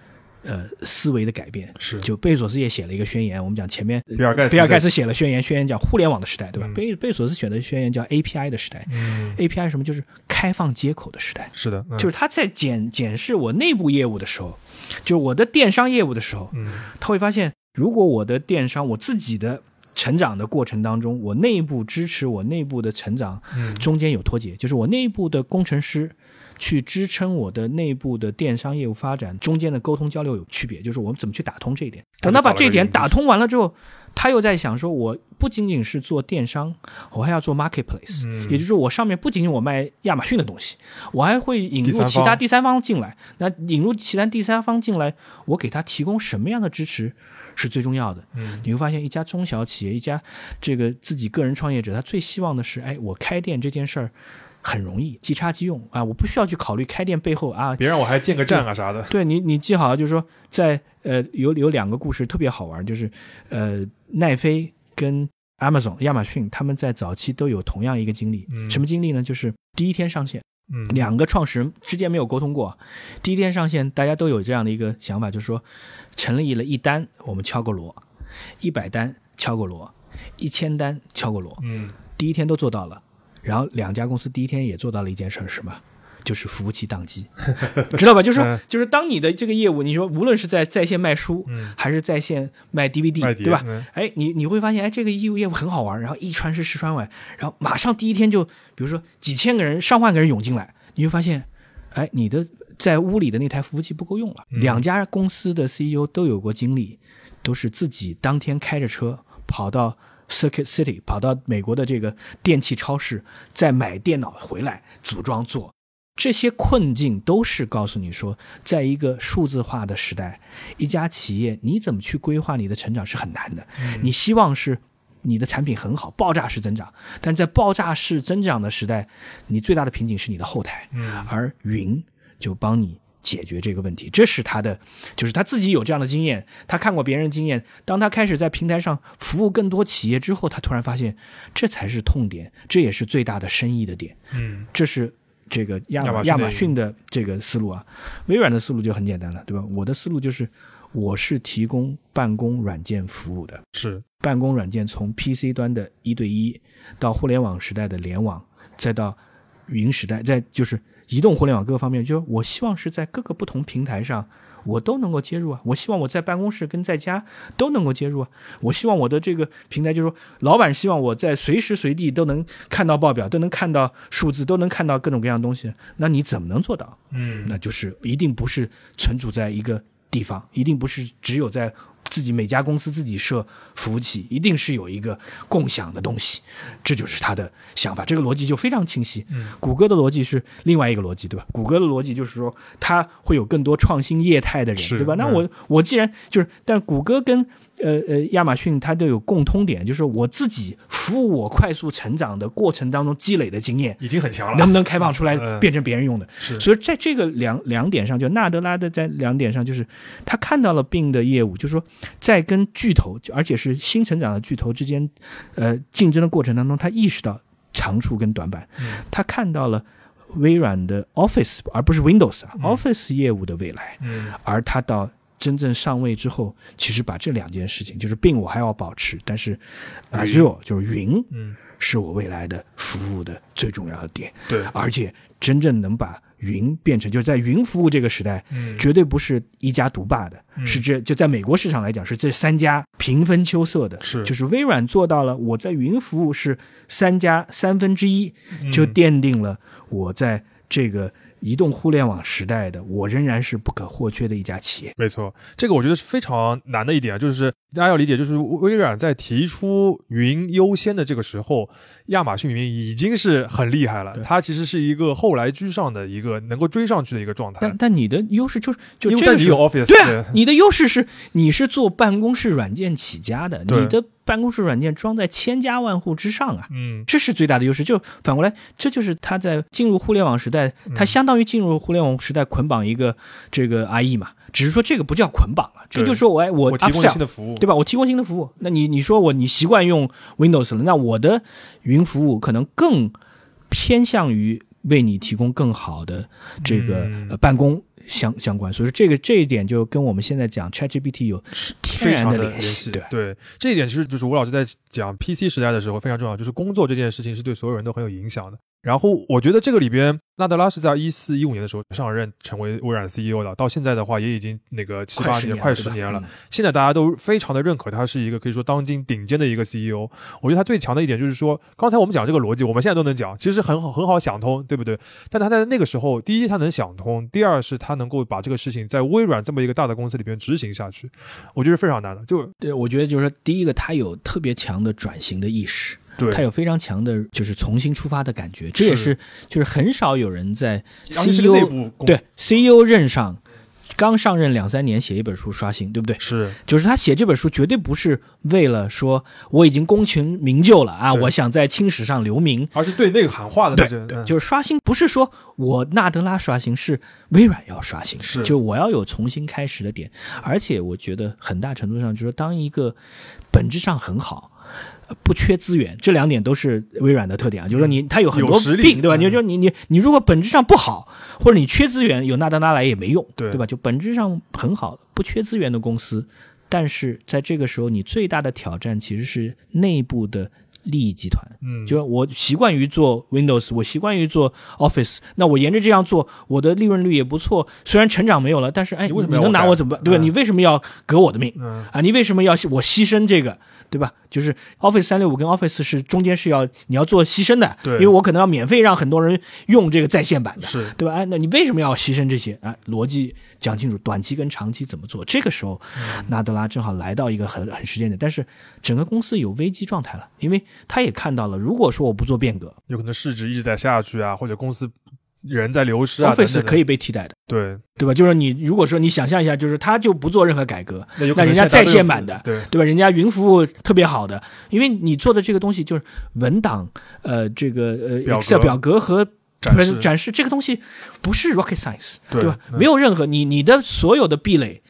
呃思维的改变。是就贝索斯也写了一个宣言，我们讲前面比尔盖茨比尔盖茨写了宣言，宣言讲互联网的时代，对吧？嗯贝贝索斯选的宣言叫 API 的时代。嗯，API 什么？就是开放接口的时代。是的，嗯就是他在检检视我内部业务的时候，就是我的电商业务的时候，嗯他会发现，如果我的电商我自己的成长的过程当中，我内部支持我内部的成长嗯中间有脱节，就是我内部的工程师去支撑我的内部的电商业务发展中间的沟通交流有区别，就是我们怎么去打通这一点。等他把这一点打通完了之后，他又在想说，我不仅仅是做电商，我还要做 marketplace，、嗯也就是说我上面不仅仅我卖亚马逊的东西，我还会引入其他第三方进来。那引入其他第三方进来，我给他提供什么样的支持是最重要的。嗯你会发现，一家中小企业，一家这个自己个人创业者，他最希望的是，哎，我开店这件事儿很容易，即插即用啊，我不需要去考虑开店背后啊。别让我还建个站啊啥的，对你，你记好，就是说，在呃，有有两个故事特别好玩，就是呃，奈飞跟 Amazon 亚马逊他们在早期都有同样一个经历，嗯。什么经历呢？就是第一天上线，嗯，两个创始人之间没有沟通过，第一天上线，大家都有这样的一个想法，就是说，成立了一单我们敲个锣，一百单敲个锣，一千单敲个锣，嗯。第一天都做到了。然后两家公司第一天也做到了一件事儿，是什么？就是服务器宕机，知道吧？就是说嗯就是当你的这个业务，你说无论是在在线卖书，嗯还是在线卖 DVD，卖对吧？嗯哎，你你会发现，哎，这个业务业务很好玩，然后一传十，十传百，然后马上第一天就，比如说几千个人、上万个人涌进来，你会发现，哎，你的在屋里的那台服务器不够用了。嗯两家公司的 CEO 都有过经历，都是自己当天开着车跑到 Circuit City，跑到美国的这个电器超市，再买电脑回来组装做。这些困境都是告诉你说，在一个数字化的时代，一家企业你怎么去规划你的成长是很难的。你希望是你的产品很好，爆炸式增长，但在爆炸式增长的时代，你最大的瓶颈是你的后台，嗯而云就帮你解决这个问题。这是他的，就是他自己有这样的经验，他看过别人的经验。当他开始在平台上服务更多企业之后，他突然发现这才是痛点，这也是最大的生意的点。嗯这是这个亚亚马逊亚马的逊的这个思路啊，微软的思路就很简单了，对吧？我的思路就是我是提供办公软件服务的，是办公软件从 PC 端的一对一到互联网时代的联网，再到云时代，再就是移动互联网各个方面，就是我希望是在各个不同平台上。我都能够接入啊！我希望我在办公室跟在家都能够接入啊！我希望我的这个平台，就是说，老板希望我在随时随地都能看到报表，都能看到数字，都能看到各种各样的东西。那你怎么能做到？嗯那就是一定不是存储在一个地方，一定不是只有在自己每家公司自己设服务器，一定是有一个共享的东西，这就是他的想法。这个逻辑就非常清晰。嗯，谷歌的逻辑是另外一个逻辑，对吧？谷歌的逻辑就是说，它会有更多创新业态的人，对吧？那嗯我我既然就是，但谷歌跟呃呃亚马逊它都有共通点，就是我自己服务我快速成长的过程当中积累的经验，已经很强了，能不能开放出来 嗯变成别人用的？是所以在这个两两点上，就纳德拉的在两点上，就是他看到了病的业务，就是说在跟巨头，而且是新成长的巨头之间，呃，竞争的过程当中，他意识到长处跟短板，嗯他看到了微软的 Office 而不是 Windows 啊、Office 业务的未来，嗯而他到真正上位之后，其实把这两件事情，就是病我还要保持，但是 Azure 就是云嗯是我未来的服务的最重要的点。对而且真正能把云变成，就是在云服务这个时代，嗯绝对不是一家独霸的，嗯是这就在美国市场来讲是这三家平分秋色的，是就是微软做到了，我在云服务是三家三分之一，就嗯奠定了我在这个移动互联网时代的我仍然是不可或缺的一家企业。没错，这个我觉得是非常难的一点，就是大家要理解，就是微软在提出云优先的这个时候，亚马逊云已经是很厉害了，它其实是一个后来居上的一个能够追上去的一个状态但。但你的优势就是就因为但你有 Office，对啊，你的优势是你是做办公室软件起家的，你的办公室软件装在千家万户之上啊。嗯这是最大的优势。就反过来，这就是它在进入互联网时代，它相当于进入互联网时代捆绑一个这个 IE 嘛，只是说这个不叫捆绑了，这就是说我哎我我提供新的服务，对吧？我提供新的服务，那你你说我你习惯用 Windows 了，那我的云服务可能更偏向于为你提供更好的这个、嗯呃办公相相关，所以说这个这一点就跟我们现在讲 ChatGPT 有天非常然联联系。对。对，这一点其实就是吴老师在讲 PC 时代的时候非常重要，就是工作这件事情是对所有人都很有影响的。然后我觉得这个里边，纳德拉是在一四一五年的时候上任成为微软 CEO 的，到现在的话也已经那个七八年，快十十年了。嗯现在大家都非常的认可他是一个可以说当今顶尖的一个 CEO。我觉得他最强的一点就是说，刚才我们讲这个逻辑，我们现在都能讲，其实很好很好想通，对不对？但他在那个时候，第一他能想通，第二是他能够把这个事情在微软这么一个大的公司里边执行下去，我觉得是非常难的。就对，我觉得就是说，第一个，他有特别强的转型的意识，对，他有非常强的就是重新出发的感觉，这也是是就是很少有人在 CEO 对 CEO 任上刚上任两三年写一本书刷新，对不对？是就是他写这本书绝对不是为了说我已经功成名就了啊，我想在青史上留名。而是对那个喊话的对对，嗯就是刷新，不是说我纳德拉刷新，是微软要刷新，是就我要有重新开始的点。而且我觉得很大程度上就是，当一个本质上很好。呃不缺资源，这两点都是微软的特点啊。就是说你，它有很多实力病，对吧？嗯你就你你你如果本质上不好，或者你缺资源，有纳德拉来也没用，对吧？就本质上很好，不缺资源的公司，但是在这个时候，你最大的挑战其实是内部的利益集团。嗯，就我习惯于做 Windows，我习惯于做 Office，那我沿着这样做，我的利润率也不错。虽然成长没有了，但是哎，你为什么要能拿我怎么办？对吧？嗯你为什么要革我的命？嗯啊，你为什么要我牺牲这个，对吧？就是 Office 三六五跟 Office 是中间是要你要做牺牲的，对因为我可能要免费让很多人用这个在线版的，是对吧？哎，那你为什么要牺牲这些哎？逻辑讲清楚，短期跟长期怎么做？这个时候，嗯纳德拉正好来到一个很很时间点，但是整个公司有危机状态了，因为他也看到了，如果说我不做变革有可能市值一直在下去啊，或者公司人在流失啊等，Office 可以被替代的，对，对吧？就是你如果说你想象一下，就是他就不做任何改革，那人家在线版的对。对吧？人家云服务特别好的，因为你做的这个东西就是文档，呃，这个呃表 Excel 表格和展示。展示这个东西不是 rocket science，对吧？嗯。没有任何你你的所有的壁垒，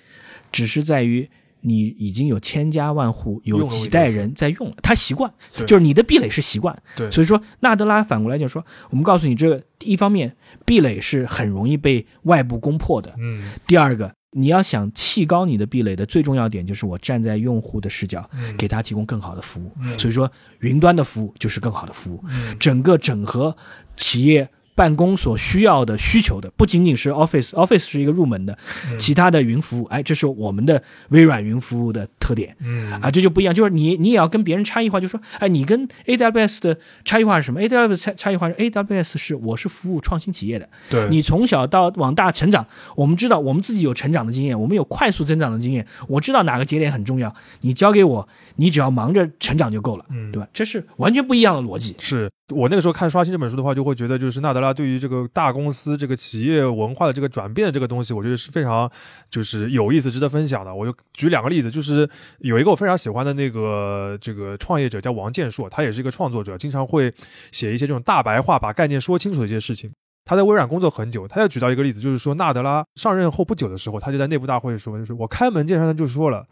只是在于你已经有千家万户，有几代人在用了，他习惯，就是你的壁垒是习惯。对所以说纳德拉反过来就说，我们告诉你，这个一方面壁垒是很容易被外部攻破的，嗯第二个。你要想砌高你的壁垒的最重要点，就是我站在用户的视角，嗯给他提供更好的服务。嗯所以说，云端的服务就是更好的服务。嗯整个整合企业办公所需要的需求的，不仅仅是 Office，Office 是一个入门的，嗯。其他的云服务，哎，这是我们的微软云服务的特点。嗯。啊，这就不一样，就是你你也要跟别人差异化，就说，哎，你跟 AWS 的差异化是什么？AWS 差差异化是 AWS 是我是服务创新企业的，对。你从小到往大成长，我们知道我们自己有成长的经验，我们有快速增长的经验，我知道哪个节点很重要，你交给我，你只要忙着成长就够了，嗯对吧？这是完全不一样的逻辑。是我那个时候看《刷新》这本书的话，就会觉得就是纳德拉对于这个大公司这个企业文化的这个转变的这个东西，我觉得是非常就是有意思、值得分享的。我就举两个例子，就是有一个我非常喜欢的那个这个创业者叫王建硕，他也是一个创作者，经常会写一些这种大白话，把概念说清楚的一些事情。他在微软工作很久，他又举到一个例子，就是说纳德拉上任后不久的时候，他就在内部大会说，就是我开门见山的就说了。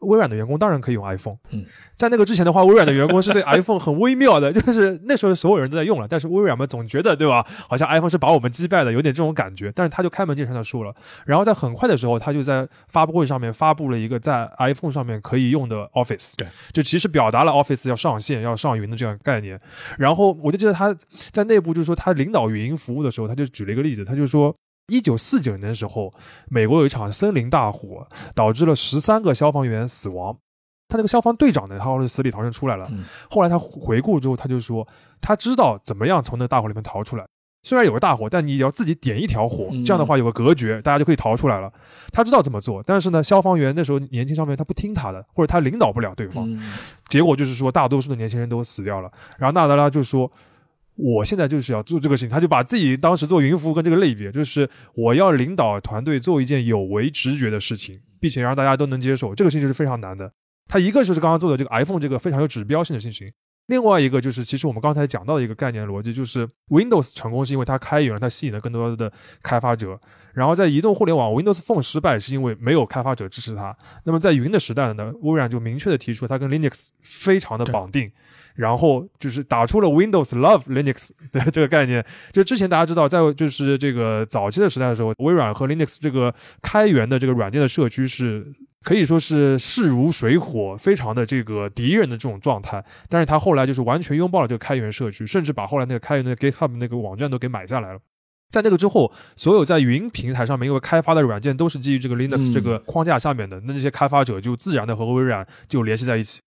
微软的员工当然可以用 iPhone，嗯，在那个之前的话，微软的员工是对 iPhone 很微妙的，就是那时候所有人都在用了，但是微软嘛总觉得对吧，好像 iPhone 是把我们击败的，有点这种感觉。但是他就开门见山的说了，然后在很快的时候，他就在发布会上面发布了一个在 iPhone 上面可以用的 Office，对，就其实表达了 Office 要上线、要上云的这样概念。然后我就记得他在内部就是说他领导云服务的时候，他就举了一个例子，他就说。一九四九年的时候，美国有一场森林大火，导致了十三个消防员死亡。他那个消防队长呢，他后来死里逃生出来了。嗯后来他回顾之后，他就说他知道怎么样从那大火里面逃出来。虽然有个大火，但你也要自己点一条火，嗯这样的话有个隔绝，大家就可以逃出来了。他知道怎么做，但是呢，消防员那时候年轻消防员他不听他的，或者他领导不了对方，嗯结果就是说大多数的年轻人都死掉了。然后纳德拉就说。我现在就是要做这个事情，他就把自己当时做云服务跟这个类别，就是我要领导团队做一件有违直觉的事情，并且让大家都能接受，这个事情是非常难的。他一个就是刚刚做的这个 iPhone 这个非常有指标性的事情，另外一个就是其实我们刚才讲到的一个概念逻辑，就是 Windows 成功是因为它开源，它吸引了更多的开发者。然后在移动互联网，Windows Phone 失败是因为没有开发者支持它。那么在云的时代呢，微软就明确的提出它跟 Linux 非常的绑定。然后就是打出了 Windows Love Linux 的 这个概念。就之前大家知道，在就是这个早期的时代的时候，微软和 Linux 这个开源的这个软件的社区是可以说是势如水火，非常的这个敌人的这种状态。但是他后来就是完全拥抱了这个开源社区，甚至把后来那个开源的 GitHub 那个网站都给买下来了。在那个之后，所有在云平台上面因为开发的软件都是基于这个 Linux 嗯这个框架下面的，那这些开发者就自然的和微软就联系在一起。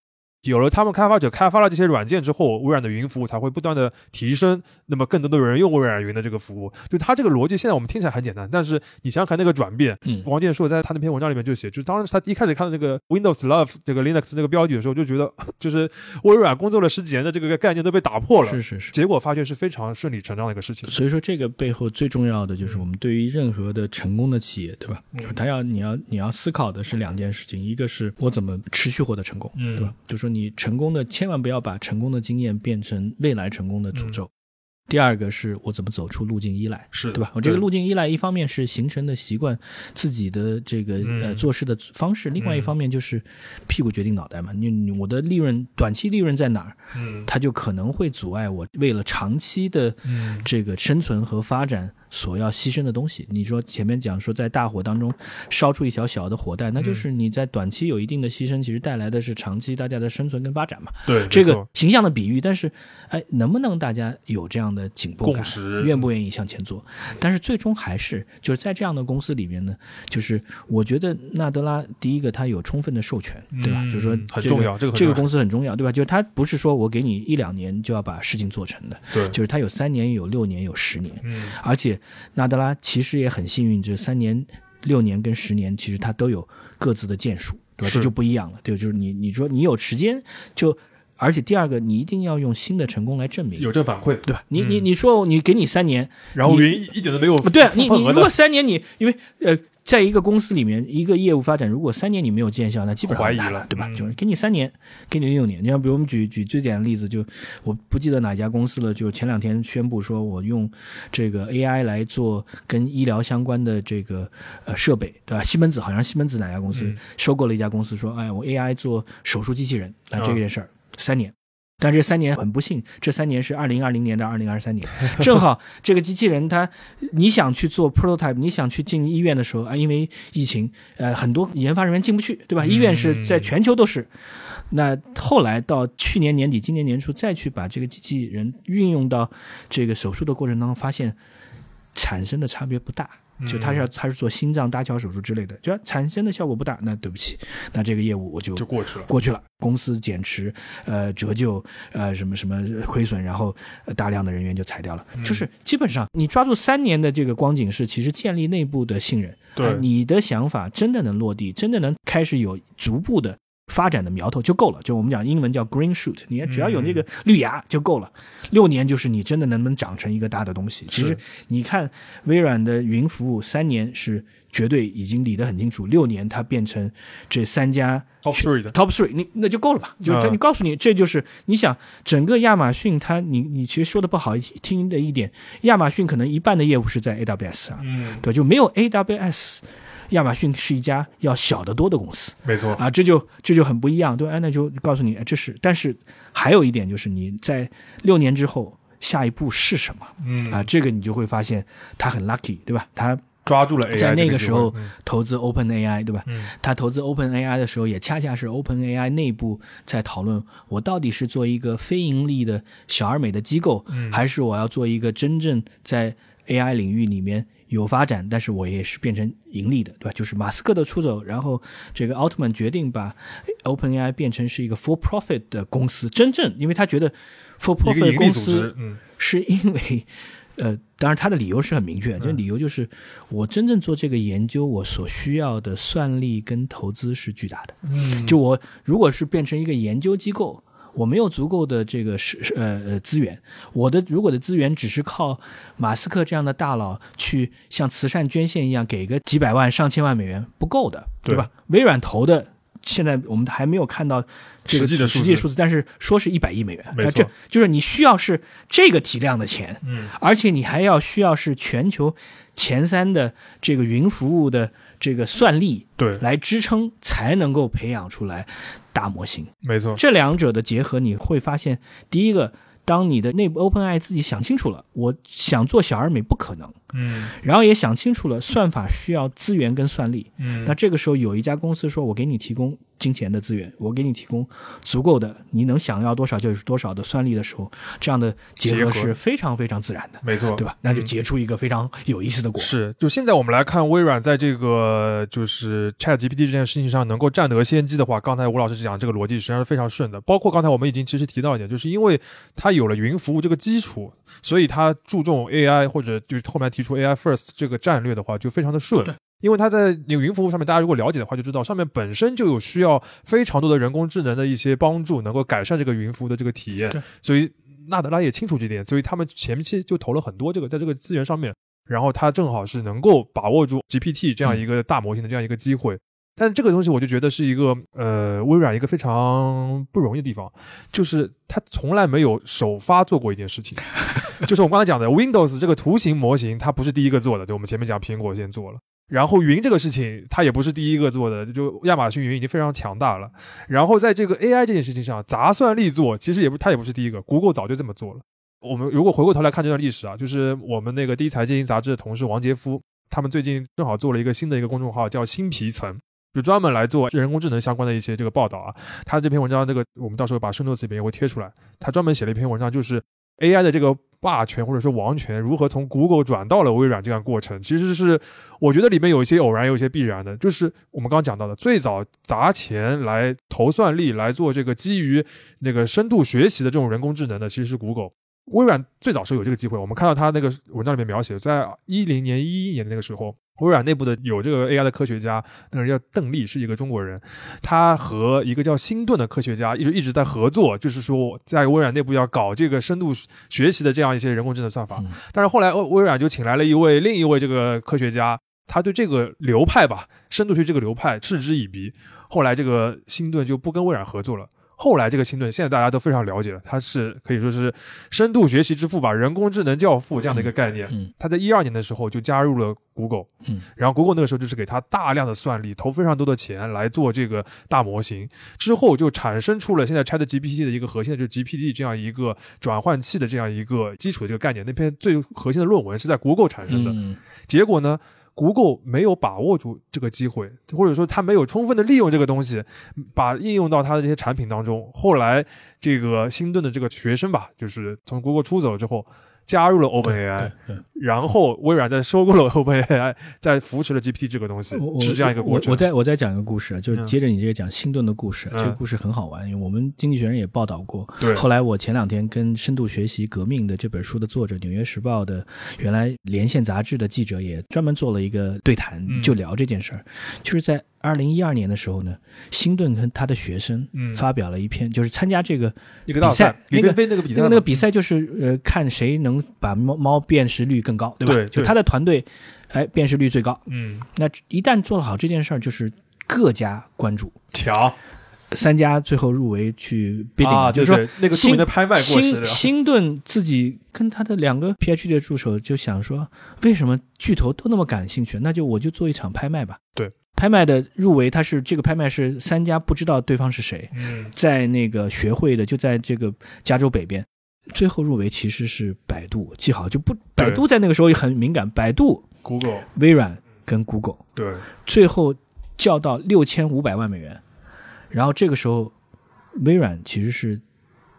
有了他们开发者开发了这些软件之后，微软的云服务才会不断的提升，那么更多的人用微软云的这个服务。就它这个逻辑，现在我们听起来很简单，但是你想想看那个转变，嗯王建硕在他那篇文章里面就写，就是当时他一开始看到那个 Windows Love 这个 Linux 这个标题的时候，就觉得就是微软工作了十几年的这个概念都被打破了，是是是。结果发现是非常顺理成章的一个事情。所以说，这个背后最重要的就是我们对于任何的成功的企业，对吧？嗯他要你要你要思考的是两件事情，一个是我怎么持续获得成功，嗯对吧？就说你成功的千万不要把成功的经验变成未来成功的诅咒。第二个是我怎么走出路径依赖，嗯是对吧？我这个路径依赖，一方面是形成的习惯，自己的这个嗯呃做事的方式；，另外一方面就是屁股决定脑袋嘛。你你我的利润短期利润在哪儿，嗯它就可能会阻碍我为了长期的嗯这个生存和发展所要牺牲的东西。你说前面讲说在大火当中烧出一条小的火带，那就是你在短期有一定的牺牲，其实带来的是长期大家的生存跟发展嘛。对，这个形象的比喻，但是哎，能不能大家有这样的紧迫感共识愿不愿意向前做？但是最终还是就是在这样的公司里面呢，就是我觉得纳德拉第一个他有充分的授权，对吧？嗯就是说这很重要这个这个公司很重要，对吧？就是他不是说我给你一两年就要把事情做成的，对，就是他有三年、有六年、有十年，嗯而且纳德拉其实也很幸运，这三年、六年跟十年，其实他都有各自的建树，对吧？这就不一样了，对吧，就是你你说你有时间就。而且第二个，你一定要用新的成功来证明，有正反馈，对吧？你你嗯你说你给你三年，然后云一点都没有对 啊，你你如果三年你因为呃在一个公司里面，一个业务发展如果三年你没有见效，那基本上怀疑了，对吧？嗯就是给你三年，给你六年。你像比如我们举举最简单的例子，就我不记得哪家公司了，就前两天宣布说我用这个 AI 来做跟医疗相关的这个呃设备，对吧？西门子好像西门子哪家公司、嗯收购了一家公司，说哎我 AI 做手术机器人啊、啊这件事儿三年。但这三年很不幸，这三年是二零二零年到二零二三年，正好这个机器人它，你想去做 prototype，你想去进医院的时候啊，因为疫情，呃，很多研发人员进不去，对吧？医院是在全球都是。那后来到去年年底、今年年初再去把这个机器人运用到这个手术的过程当中，发现产生的差别不大。就他是要他是做心脏搭桥手术之类的，就产生的效果不大，那对不起，那这个业务我就就过去了。过去了，公司减持，呃，折旧，呃，什么什么亏损，然后、呃大量的人员就裁掉了。嗯就是基本上你抓住三年的这个光景是，其实建立内部的信任，对呃你的想法真的能落地，真的能开始有逐步的。发展的苗头就够了，就我们讲英文叫 green shoot，你只要有这个绿芽就够了。六年就是你真的能不能长成一个大的东西。其实你看微软的云服务，三年是绝对已经理得很清楚，六年它变成这三家 Top three 的 top three，你那就够了吧？就他，嗯你告诉你，这就是你想整个亚马逊，它你你其实说的不好听的一点，亚马逊可能一半的业务是在 AWS 啊，嗯，对，就没有 AWS，亚马逊是一家要小得多的公司没错，啊，这就这就很不一样，对吧？哎那就告诉你，哎这是，但是还有一点就是你在六年之后。下一步是什么嗯啊？这个你就会发现他很 lucky，对吧？他抓住了 AI 在那个时候嗯投资 Open AI，对吧？嗯他投资 Open AI 的时候，也恰恰是 Open AI 内部在讨论，我到底是做一个非盈利的小而美的机构，嗯还是我要做一个真正在 AI 领域里面有发展，但是我也是变成盈利的，对吧？就是马斯克的出走，然后这个奥特曼决定把 OpenAI 变成是一个 for profit 的公司，真正因为他觉得 for profit 盈利组公司，嗯是因为，呃，当然他的理由是很明确，这理由就是我真正做这个研究，我所需要的算力跟投资是巨大的。嗯，就我如果是变成一个研究机构，我没有足够的这个是呃呃资源，我的如果的资源只是靠马斯克这样的大佬去像慈善捐献一样给个几百万上千万美元不够的，对。对吧？微软投的。现在我们还没有看到这个实际的数字。实际数字，但是说是一百亿美元，没错。那这就是你需要是这个体量的钱，嗯。而且你还要需要是全球前三的这个云服务的这个算力对，来支撑，才能够培养出来大模型。没错，这两者的结合，你会发现，第一个，当你的内部 OpenAI 自己想清楚了，我想做小而美不可能，嗯然后也想清楚了，算法需要资源跟算力。嗯，那这个时候有一家公司说，我给你提供金钱的资源，我给你提供足够的，你能想要多少就是多少的算力的时候，这样的结合是非常非常自然的，没错，对吧？那就嗯结出一个非常有意思的果。是，就现在我们来看微软在这个就是 Chat GPT 这件事情上能够占得先机的话，刚才吴老师讲这个逻辑实际上是非常顺的。包括刚才我们已经其实提到一点，就是因为它有了云服务这个基础，所以它注重 AI 或者就是后面提出 AI First 这个战略的话，就非常的顺对。因为它在那个云服务上面，大家如果了解的话，就知道上面本身就有需要非常多的人工智能的一些帮助，能够改善这个云服务的这个体验。所以纳德拉也清楚这点，所以他们前期就投了很多这个在这个资源上面。然后他正好是能够把握住 GPT 这样一个大模型的这样一个机会。但是这个东西我就觉得是一个呃微软一个非常不容易的地方，就是它从来没有首发做过一件事情，就是我们刚才讲的 Windows 这个图形模型，它不是第一个做的，对，我们前面讲苹果先做了。然后云这个事情，它也不是第一个做的，就亚马逊云已经非常强大了。然后在这个 AI 这件事情上，砸算力做，其实也不，它也不是第一个，Google 早就这么做了。我们如果回过头来看这段历史啊，就是我们那个第一财经杂志的同事王杰夫，他们最近正好做了一个新的一个公众号，叫新皮层，就专门来做人工智能相关的一些这个报道啊。他这篇文章，这个我们到时候把生动词里面也会贴出来。他专门写了一篇文章，就是 AI 的这个霸权或者说王权如何从 Google 转到了微软这样过程，其实是我觉得里面有一些偶然，有一些必然的。就是我们刚刚讲到的，最早砸钱来投算力来做这个基于那个深度学习的这种人工智能的，其实是 Google。微软最早是有这个机会，我们看到他那个文章里面描写，在一零年、一一年的那个时候，微软内部的有这个 AI 的科学家，那个人叫邓丽，是一个中国人，他和一个叫辛顿的科学家一直一直在合作，就是说在微软内部要搞这个深度学习的这样一些人工智能算法。嗯但是后来微微软就请来了一位另一位这个科学家。他对这个流派吧，深度学这个流派嗤之以鼻。后来这个星顿就不跟微软合作了。后来这个清顿，现在大家都非常了解了，它是可以说是深度学习之父吧，人工智能教父这样的一个概念。嗯他在一二年的时候就加入了 Google，嗯然后 Google 那个时候就是给他大量的算力，投非常多的钱来做这个大模型，之后就产生出了现在 Chat GPT 的一个核心就是 GPT 这样一个转换器的这样一个基础的这个概念。那篇最核心的论文是在 Google 产生的，嗯结果呢，Google 没有把握住这个机会，或者说他没有充分的利用这个东西，把应用到他的这些产品当中。后来这个新顿的这个学生吧，就是从 Google 出走之后。加入了 OpenAI，然后微软在收购了 OpenAI，在扶持了 GPT 这个东西是这样一个过程。我我再我再讲一个故事啊，就接着你这个讲辛顿的故事这个故事很好玩，因为我们经济学人也报道过。对后来我前两天跟《深度学习革命》的这本书的作者，《纽约时报》的原来连线杂志的记者也专门做了一个对谈，嗯就聊这件事儿。就是在二零一二年的时候呢，辛顿跟他的学生嗯发表了一篇，就是参加这个一个比赛那个比赛，那个那个比赛就是呃，看谁能把猫猫辨识率更高，对吧？对对就他的团队，哎，辨识率最高。嗯，那一旦做了好这件事儿，就是各家关注，巧三家最后入围去 bidding，、啊，就是说那个著名的拍卖过时辛，辛顿自己跟他的两个 PhD 的助手就想说，为什么巨头都那么感兴趣？那就我就做一场拍卖吧。对，拍卖的入围，它是这个拍卖是三家不知道对方是谁，嗯。在那个学会的就在这个加州北边，最后入围其实是百度，记好就不，百度在那个时候也很敏感，百度、，Google。微软跟 Google 对，最后叫到六千五百万美元，然后这个时候微软其实是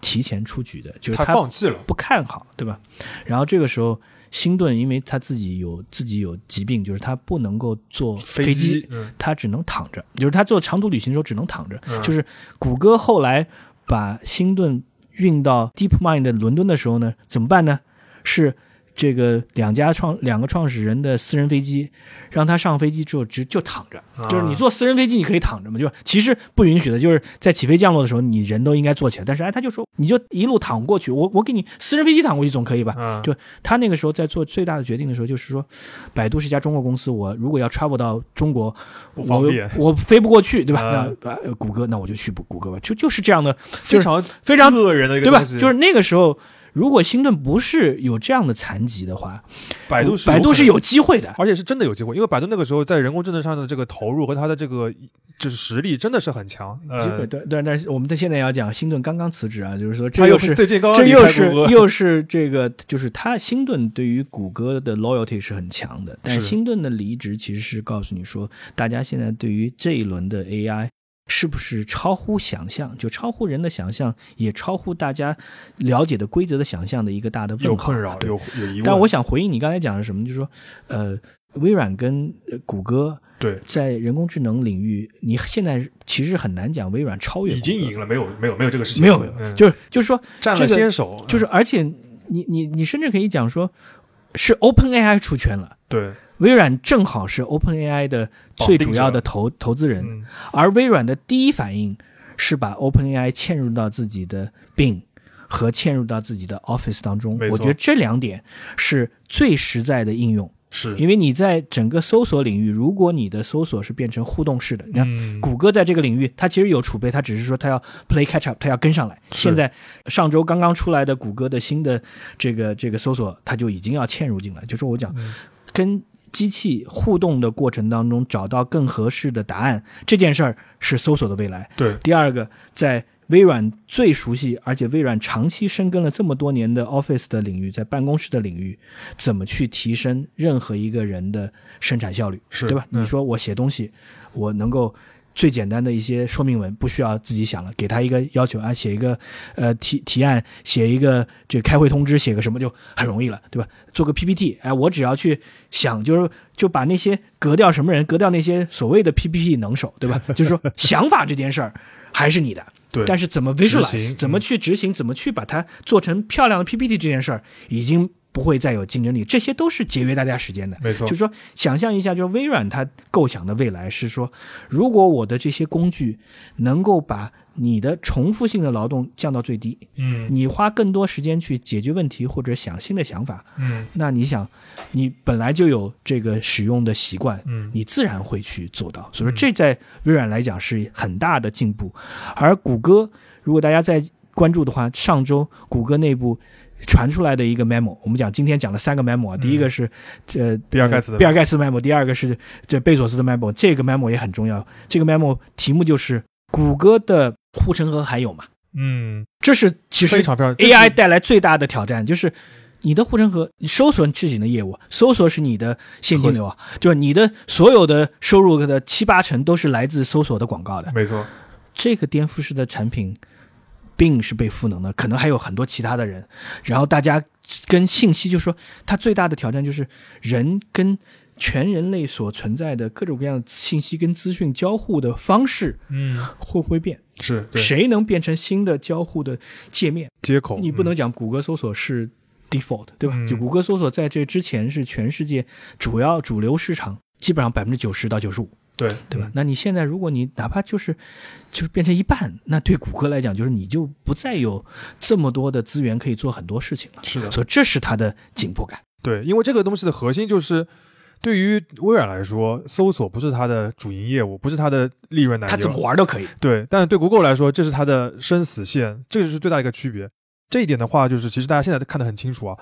提前出局的，就是他他放弃了，不看好，对吧？然后这个时候，星顿因为他自己有自己有疾病，就是他不能够坐飞机，嗯他只能躺着，就是他做长途旅行的时候只能躺着。嗯就是谷歌后来把星顿运到 DeepMind 的伦敦的时候呢，怎么办呢？是这个两家创两个创始人的私人飞机，让他上飞机之后直就躺着，啊。就是你坐私人飞机你可以躺着嘛，就是其实不允许的，就是在起飞降落的时候你人都应该坐起来，但是哎他就说你就一路躺过去，我我给你私人飞机躺过去总可以吧？嗯就他那个时候在做最大的决定的时候，就是说，百度是一家中国公司，我如果要 travel 到中国，不方便。我我飞不过去，对吧？嗯那呃，谷歌，那我就去谷歌吧，就就是这样的，就是非常非常个人的一个对吧？就是那个时候，如果星顿不是有这样的残疾的话，百度是百度是有机会的。而且是真的有机会，因为百度那个时候在人工智能上的这个投入和它的这个就是实力真的是很强。机会呃，对对，但是我们的现在要讲，星顿刚刚辞职啊，就是说这他又是最近刚刚离这又是开谷歌又是这个，就是他星顿对于谷歌的 loyalty 是很强的，但是星顿的离职其实是告诉你说，大家现在对于这一轮的 AI 是不是超乎想象，就超乎人的想象，也超乎大家了解的规则的想象的一个大的有问号。困扰，有有疑问。但我想回应你刚才讲的什么，就是说，呃，微软跟呃谷歌对在人工智能领域，你现在其实很难讲微软超越已经赢了，没有没有没有这个事情，没有没有，嗯就是就是说，占了这个先手，就是而且你你你甚至可以讲说，是 OpenAI 出圈了。对，微软正好是 OpenAI 的最主要的投投资人，嗯。而微软的第一反应是把 OpenAI 嵌入到自己的 Bing 和嵌入到自己的 Office 当中。我觉得这两点是最实在的应用，是，因为你在整个搜索领域，如果你的搜索是变成互动式的，你看。嗯，谷歌在这个领域，它其实有储备，它只是说它要 play catch up，它要跟上来。现在上周刚刚出来的谷歌的新的这个这个搜索，它就已经要嵌入进来。就是我讲嗯。跟机器互动的过程当中，找到更合适的答案，这件事儿是搜索的未来。对，第二个，在微软最熟悉，而且微软长期深耕了这么多年的 Office 的领域，在办公室的领域，怎么去提升任何一个人的生产效率，是对吧？嗯你说我写东西，我能够最简单的一些说明文不需要自己想了，给他一个要求啊，写一个呃提提案，写一个这个开会通知，写个什么就很容易了，对吧？做个 PPT，哎，我只要去想，就是就把那些格掉什么人，格掉那些所谓的 PPT 能手，对吧？就是说想法这件事儿还是你的。对，但是怎么 visualize，怎么去执行，怎么去把它做成漂亮的 PPT 这件事儿，已经不会再有竞争力，这些都是节约大家时间的。没错就是说，想象一下，就是微软它构想的未来是说，如果我的这些工具能够把你的重复性的劳动降到最低，嗯你花更多时间去解决问题或者想新的想法，嗯那你想，你本来就有这个使用的习惯，嗯你自然会去做到。所以说，这在微软来讲是很大的进步。而谷歌，如果大家在关注的话，上周谷歌内部传出来的一个 memo，我们讲今天讲了三个 memo 啊，第一个是呃嗯比尔盖茨的比尔盖茨的 memo，第二个是这贝索斯的 memo，这个 memo 也很重要。这个 memo 题目就是谷歌的护城河还有吗？嗯，这是其实 AI 带来最大的挑战就是你的护城河，你搜索是你的业务，搜索是你的现金流啊，就是你的所有的收入的七八成都是来自搜索的广告的。没错，这个颠覆式的产品，并是被赋能的，可能还有很多其他的人。然后大家跟信息，就说它最大的挑战就是人跟全人类所存在的各种各样的信息跟资讯交互的方式嗯，会不会变？是对谁能变成新的交互的界面？接口，你不能嗯讲谷歌搜索是 default，对吧？嗯就谷歌搜索在这之前是全世界主要主流市场，基本上百分之九十到九十五，对对吧？？那你现在如果你哪怕就是就是变成一半，那对谷歌来讲，就是你就不再有这么多的资源可以做很多事情了。是的，所以这是它的紧迫感。对，因为这个东西的核心就是。对于微软来说，搜索不是它的主营业务，不是它的利润来源。它怎么玩都可以。对，但是对 Google 来说，这是它的生死线，这就是最大一个区别。这一点的话，就是其实大家现在都看得很清楚啊。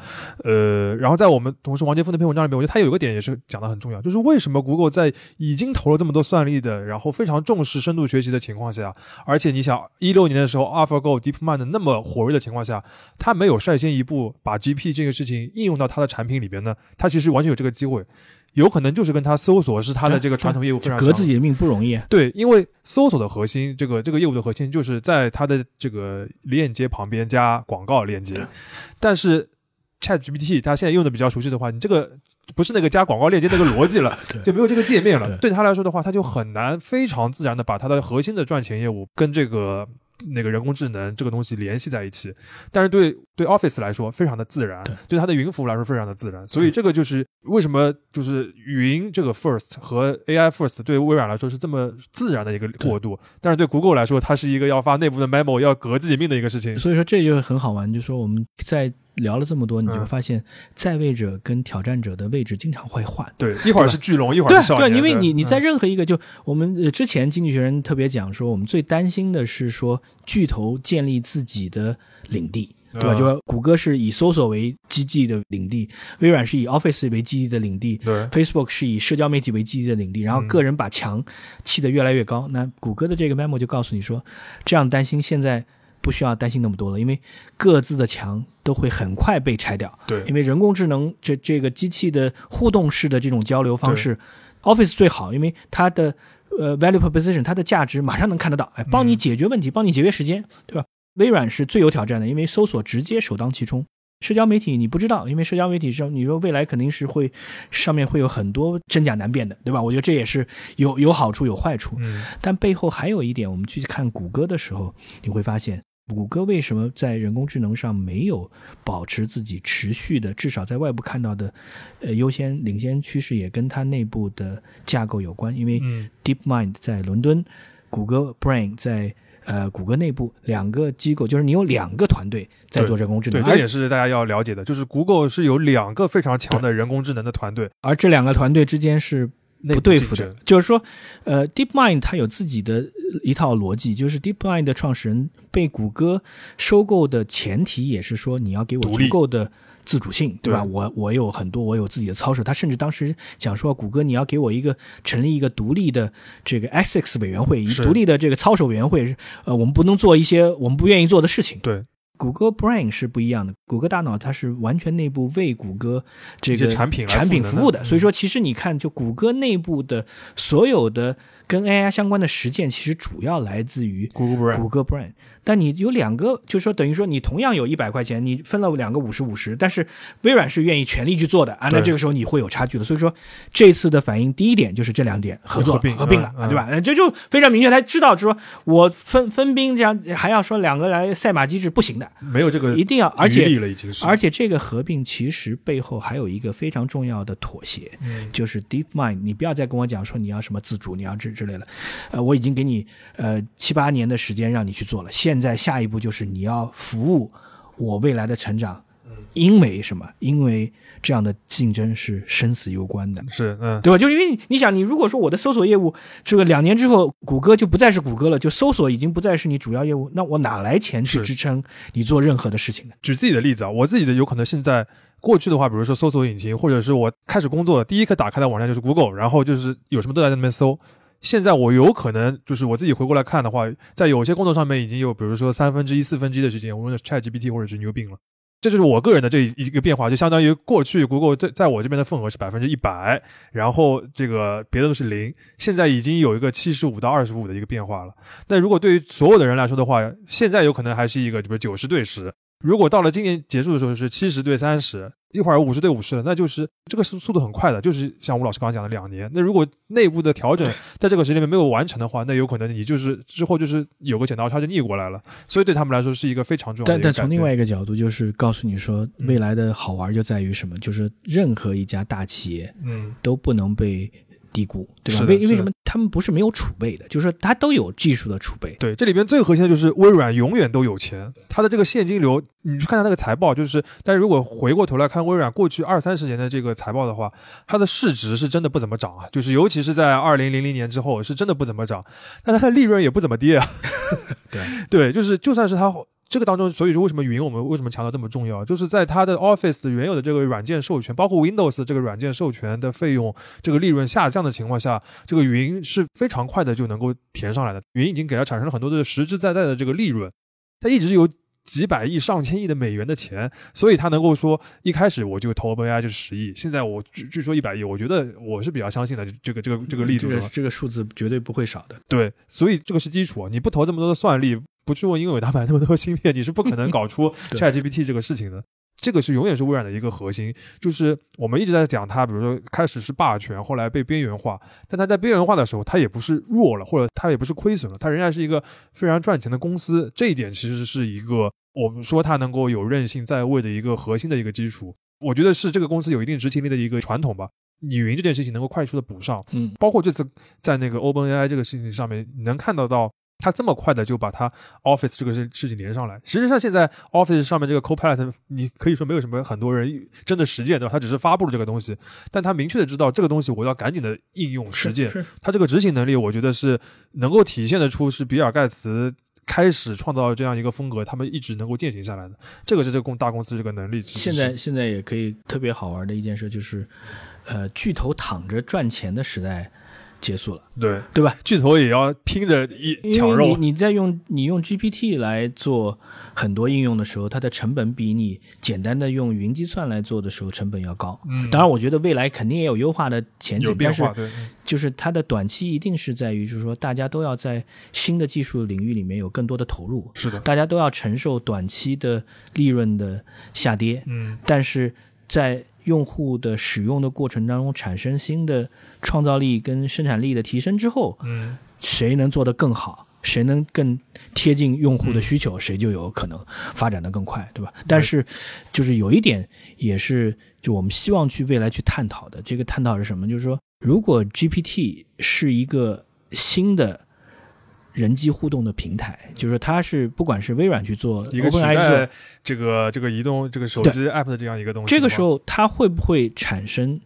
呃，然后在我们同事王杰峰那篇文章里面，我觉得他有一个点也是讲得很重要，就是为什么 Google 在已经投了这么多算力的，然后非常重视深度学习的情况下，而且你想一六年的时候，AlphaGo、DeepMind 那么火热的情况下，他没有率先一步把 GP 这个事情应用到他的产品里边呢？他其实完全有这个机会。有可能就是跟他搜索是他的这个传统业务非常像革自己的命不容易啊。对，因为搜索的核心，这个这个业务的核心就是在它的这个链接旁边加广告链接，但是 Chat GPT 它现在用的比较熟悉的话，你这个不是那个加广告链接那个逻辑了，就没有这个界面了。对对他来说的话，他就很难非常自然的把它的核心的赚钱业务跟这个。那个人工智能这个东西联系在一起，但是对对 Office 来说非常的自然，对对它的云服务来说非常的自然，所以这个就是为什么就是云这个 first 和 AI first 对微软来说是这么自然的一个过渡，但是对 Google 来说，它是一个要发内部的 memo 要革自己命的一个事情。所以说这就很好玩，就是说我们在聊了这么多，你就嗯发现在位者跟挑战者的位置经常会换。对，一会儿是巨龙，一会儿对对，是少年，因为你你在嗯任何一个就我们呃之前经济学人特别讲说，我们最担心的是说巨头建立自己的领地。对吧？嗯就说谷歌是以搜索为基地的领地，微软是以 Office 为基地的领地对，Facebook 是以社交媒体为基地的领地，然后嗯个人把墙砌得越来越高。那谷歌的这个 memo 就告诉你说，这样担心现在不需要担心那么多了，因为各自的墙都会很快被拆掉。对因为人工智能这这个机器的互动式的这种交流方式，Office 最好，因为它的呃 value proposition 它的价值马上能看得到，哎，帮你嗯解决问题，帮你节约时间，对吧？微软是最有挑战的，因为搜索直接首当其冲。社交媒体你不知道，因为社交媒体上你说未来肯定是会上面会有很多真假难辨的，对吧？我觉得这也是有有好处有坏处。嗯但背后还有一点，我们去看谷歌的时候，你会发现，谷歌为什么在人工智能上没有保持自己持续的，至少在外部看到的，呃，优先领先趋势，也跟它内部的架构有关。因为嗯 DeepMind 在伦敦，谷歌 Brain 在呃谷歌内部两个机构，就是你有两个团队在做人工智能对，能，这也是大家要了解的，就是 Google 是有两个非常强的人工智能的团队，而这两个团队之间是不对付的。就是说，呃，DeepMind 它有自己的呃一套逻辑，就是 DeepMind 的创始人被谷歌收购的前提也是说，你要给我足够的自主性，对吧？对我我有很多，我有自己的操守。他甚至当时讲说，谷歌你要给我一个成立一个独立的这个 ethics 委员会，独立的这个操守委员会，呃，我们不能做一些我们不愿意做的事情。对，谷歌 Brain 是不一样的，谷歌大脑它是完全内部为谷歌这个产品产品服务的，嗯所以说其实你看，就谷歌内部的所有的跟 AI 相关的实践，其实主要来自于 Brain 谷歌 Brain。但你有两个，就是说等于说你同样有一百块钱，你分了两个五十五十，但是微软是愿意全力去做的啊，那这个时候你会有差距的。所以说这次的反应，第一点就是这两点合作合并合并了，对吧？那这就非常明确，他知道说我分分兵这样，还要说两个来赛马机制不行的，没有这个一定要，而且而且这个合并其实背后还有一个非常重要的妥协，嗯就是 DeepMind，你不要再跟我讲说你要什么自主，你要之之类的，呃，我已经给你呃七八年的时间让你去做了，现在下一步就是你要服务我未来的成长，因为什么？因为这样的竞争是生死攸关的。是嗯对吧？就因为你你想，你如果说我的搜索业务这个两年之后，谷歌就不再是谷歌了，就搜索已经不再是你主要业务，那我哪来钱去支撑你做任何的事情呢？举自己的例子啊，我自己的有可能现在过去的话，比如说搜索引擎，或者是我开始工作第一个打开的网站就是 Google，然后就是有什么都在那边搜。现在我有可能就是我自己回过来看的话，在有些工作上面已经有，比如说三分之一、四分之一的时间，我用的是 ChatGPT 或者是牛 g 了。这就是我个人的这一个变化，就相当于过去 Google 在在我这边的份额是百分之一百，然后这个别的都是零，现在已经有一个七十五到二十五的一个变化了。那如果对于所有的人来说的话，现在有可能还是一个，比如九十对十。如果到了今年结束的时候是七十对三十，一会儿五十对五十了，那就是这个速速度很快的，就是像吴老师刚刚讲的两年。那如果内部的调整 在这个时间里面没有完成的话，那有可能你就是之后就是有个剪刀差就逆过来了。所以对他们来说是一个非常重要的但但。从另外一个角度，就是告诉你说，嗯未来的好玩就在于什么？就是任何一家大企业嗯，都不能被低估，对吧？为为什么他们不是没有储备的？就是说它都有技术的储备。对，这里边最核心的就是微软永远都有钱，它的这个现金流，你去看它那个财报，就是，但是如果回过头来看微软过去二三十年的这个财报的话，它的市值是真的不怎么涨啊，就是尤其是在二零零零年之后，是真的不怎么涨，但它的利润也不怎么跌啊。对对，就是就算是它这个当中，所以说为什么云我们为什么强调这么重要，就是在它的 Office 的原有的这个软件授权，包括 Windows 这个软件授权的费用，这个利润下降的情况下，这个云是非常快的就能够填上来的。云已经给它产生了很多的实实在在的这个利润，它一直有几百亿、上千亿的美元的钱，所以它能够说一开始我就投 OpenAI 就是十亿，现在我据据说一百亿，我觉得我是比较相信的这个这个这个力度的。这个这个数字绝对不会少的。对，所以这个是基础啊！你不投这么多的算力，不去问英伟达买那么多芯片，你是不可能 搞出 ChatGPT 这个事情的。这个是永远是微软的一个核心，就是我们一直在讲它，比如说开始是霸权，后来被边缘化，但它在边缘化的时候，它也不是弱了，或者它也不是亏损了，它仍然是一个非常赚钱的公司。这一点其实是一个我们说它能够有韧性在位的一个核心的一个基础。我觉得是这个公司有一定执行力的一个传统吧。你云这件事情能够快速的补上，嗯，包括这次在那个 OpenAI 这个事情上面，你能看得到它这么快的就把他 Office 这个事事情连上来。实际上，现在 Office 上面这个 Copilot，你可以说没有什么很多人真的实践，对吧？他只是发布了这个东西，但他明确的知道这个东西我要赶紧的应用实践。他这个执行能力，我觉得是能够体现得出是比尔盖茨。开始创造这样一个风格，他们一直能够践行下来的，这个是这个公大公司这个能力。现在现在也可以特别好玩的一件事就是，呃，巨头躺着赚钱的时代结束了，对。对吧？巨头也要拼着一因抢肉，你你在用你用 GPT 来做很多应用的时候，它的成本比你简单的用云计算来做的时候成本要高。嗯。当然，我觉得未来肯定也有优化的前景，但是就是它的短期一定是在于，就是说大家都要在新的技术领域里面有更多的投入，是的，大家都要承受短期的利润的下跌，嗯，但是在用户的使用的过程当中产生新的创造力跟生产力的提升之后，嗯，谁能做得更好，谁能更贴近用户的需求，谁就有可能发展的更快，对吧？但是，就是有一点也是，就我们希望去未来去探讨的，这个探讨是什么？就是说，如果 GPT 是一个新的。人机互动的平台，就是它是不管是微软去做一个取 OpenAI 去做代这个这个移动这个手机 app 的这样一个东西。这个时，候它会不会产生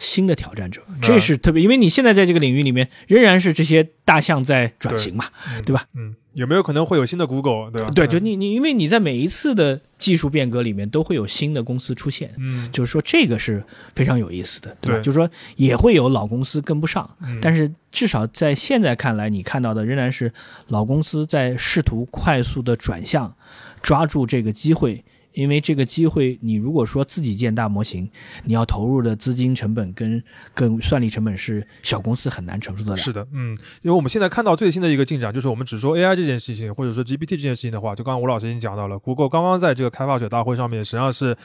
新的挑战者？这是特别，因为你现在在这个领域里面仍然是这些大象在转型嘛，对吧？嗯，有没有可能会有新的 Google，对吧？对，就嗯你你，因为你在每一次的技术变革里面都会有新的公司出现，嗯，就是说这个是非常有意思的，对吧？对就是说也会有老公司跟不上，嗯但是至少在现在看来，你看到的仍然是老公司在试图快速的转向，抓住这个机会，因为这个机会，你如果说自己建大模型，你要投入的资金成本跟跟算力成本是小公司很难承受得了。是的，嗯，因为我们现在看到最新的一个进展，就是我们只说 AI 这件事情，或者说 GPT 这件事情的话，就刚刚吴老师已经讲到了，Google 刚刚在这个开发者大会上面，实际上是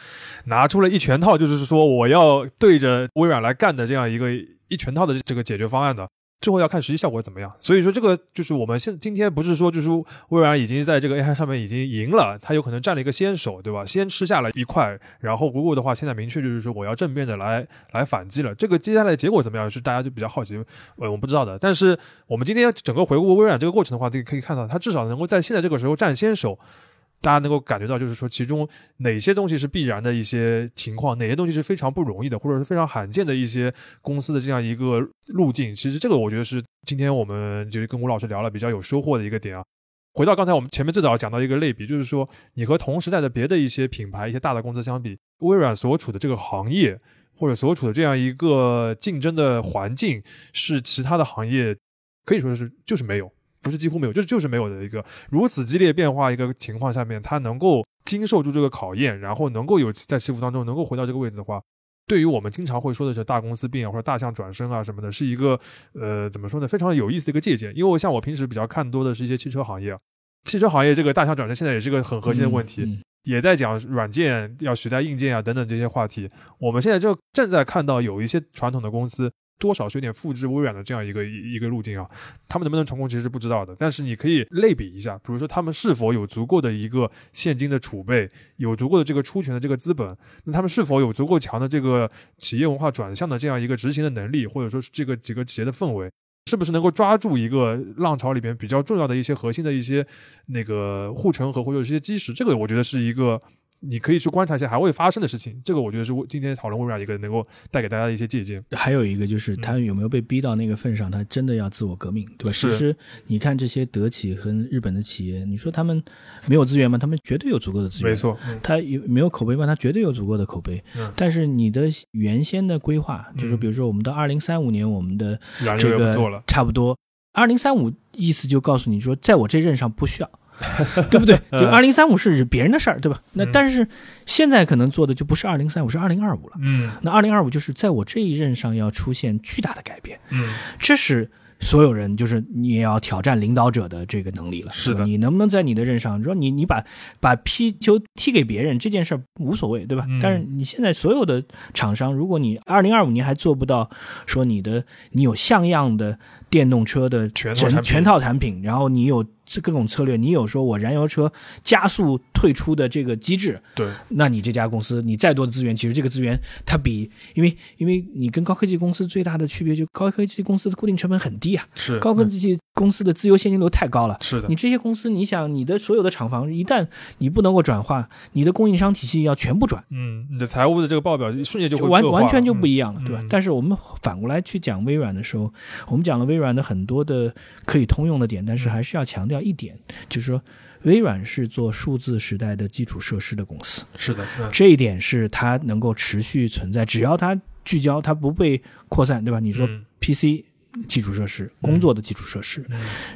拿出了一全套，就是说我要对着微软来干的这样一个一全套的这个解决方案的。最后要看实际效果怎么样，所以说这个就是我们现今天不是说就是微软已经在这个 AI 上面已经赢了，它有可能占了一个先手，对吧？先吃下了一块，然后 Google 的话现在明确就是说我要正面的来来反击了。这个接下来结果怎么样是大家就比较好奇，呃，我不知道的。但是我们今天整个回顾微软这个过程的话，可以可以看到，它至少能够在现在这个时候占先手。大家能够感觉到，就是说其中哪些东西是必然的一些情况，哪些东西是非常不容易的，或者是非常罕见的一些公司的这样一个路径。其实这个我觉得是今天我们就是跟吴老师聊了比较有收获的一个点啊。回到刚才我们前面最早讲到一个类比，就是说你和同时代的别的一些品牌、一些大的公司相比，微软所处的这个行业或者所处的这样一个竞争的环境，是其他的行业可以说是就是没有。不是几乎没有，就是就是没有的一个如此激烈变化一个情况下面，它能够经受住这个考验，然后能够有在起伏当中能够回到这个位置的话，对于我们经常会说的是大公司变啊或者大象转身啊什么的，是一个呃怎么说呢，非常有意思的一个借鉴。因为像我平时比较看多的是一些汽车行业，汽车行业这个大象转身现在也是个很核心的问题，也在讲软件要取代硬件啊等等这些话题。我们现在就正在看到有一些传统的公司。多少是有点复制微软的这样一个一一个路径啊，他们能不能成功其实是不知道的。但是你可以类比一下，比如说他们是否有足够的一个现金的储备，有足够的这个出权的这个资本，那他们是否有足够强的这个企业文化转向的这样一个执行的能力，或者说是这个几个企业的氛围，是不是能够抓住一个浪潮里边比较重要的一些核心的一些那个护城河或者一些基石？这个我觉得是一个。你可以去观察一下还未发生的事情，这个我觉得是今天讨论微软一个能够带给大家的一些借鉴。还有一个就是他有没有被逼到那个份上，他真的要自我革命，对吧？其实你看这些德企和日本的企业，你说他们没有资源吗？他们绝对有足够的资源。没错，他有没有口碑吗？他绝对有足够的口碑。但是你的原先的规划，就是比如说我们到二零三五年，我们的这个差不多二零三五，意思就告诉你说，在我这任上不需要。对不对？就二零三五是别人的事儿，对吧？那但是现在可能做的就不是二零三五，是二零二五了。嗯，那二零二五就是在我这一任上要出现巨大的改变。嗯，这是。所有人就是你也要挑战领导者的这个能力了，是的。你能不能在你的任上，说你你把把皮球踢给别人这件事儿无所谓，对吧？但是你现在所有的厂商，如果你二零二五年还做不到，说你的你有像样的电动车的全全套产品，然后你有这各种策略，你有说我燃油车加速退出的这个机制，对，那你这家公司你再多的资源，其实这个资源它比因为因为你跟高科技公司最大的区别就高科技公司的固定成本很低。啊，是。高科技公司的自由现金流太高了。是的，你这些公司，你想你的所有的厂房，一旦你不能够转化，你的供应商体系要全部转，嗯，你的财务的这个报表瞬间就会完完全就不一样了，对吧？但是我们反过来去讲微软的时候，我们讲了微软的很多的可以通用的点，但是还是要强调一点，就是说微软是做数字时代的基础设施的公司。是的，这一点是它能够持续存在，只要它聚焦，它不被扩散，对吧？你说 PC。基础设施，工作的基础设施，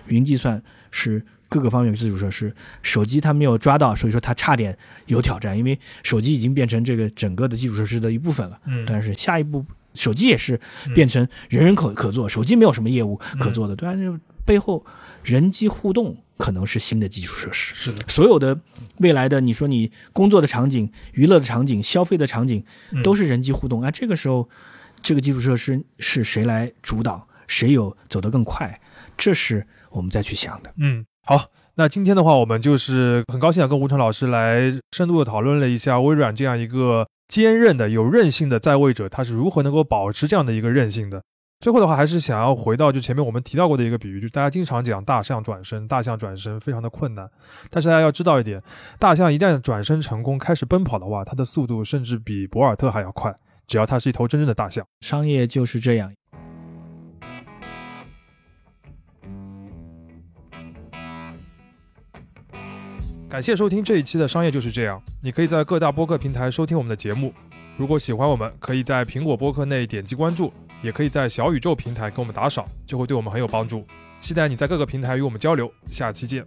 云计算是各个方面的基础设施。手机它没有抓到，所以说它差点有挑战，因为手机已经变成这个整个的基础设施的一部分了。但是下一步，手机也是变成人人可可做，手机没有什么业务可做的，对吧？背后人机互动可能是新的基础设施。是的，所有的未来的你说你工作的场景、娱乐的场景、消费的场景，都是人机互动啊。这个时候，这个基础设施是谁来主导？谁有走得更快，这是我们再去想的。嗯，好，那今天的话，我们就是很高兴啊，跟吴成老师来深度的讨论了一下微软这样一个坚韧的、有韧性的在位者，他是如何能够保持这样的一个韧性的。最后的话，还是想要回到就前面我们提到过的一个比喻，就是大家经常讲大象转身，大象转身非常的困难，但是大家要知道一点，大象一旦转身成功，开始奔跑的话，它的速度甚至比博尔特还要快，只要它是一头真正的大象。商业就是这样。感谢收听这一期的商业就是这样。你可以在各大播客平台收听我们的节目。如果喜欢我们，可以在苹果播客内点击关注，也可以在小宇宙平台给我们打赏，就会对我们很有帮助。期待你在各个平台与我们交流。下期见。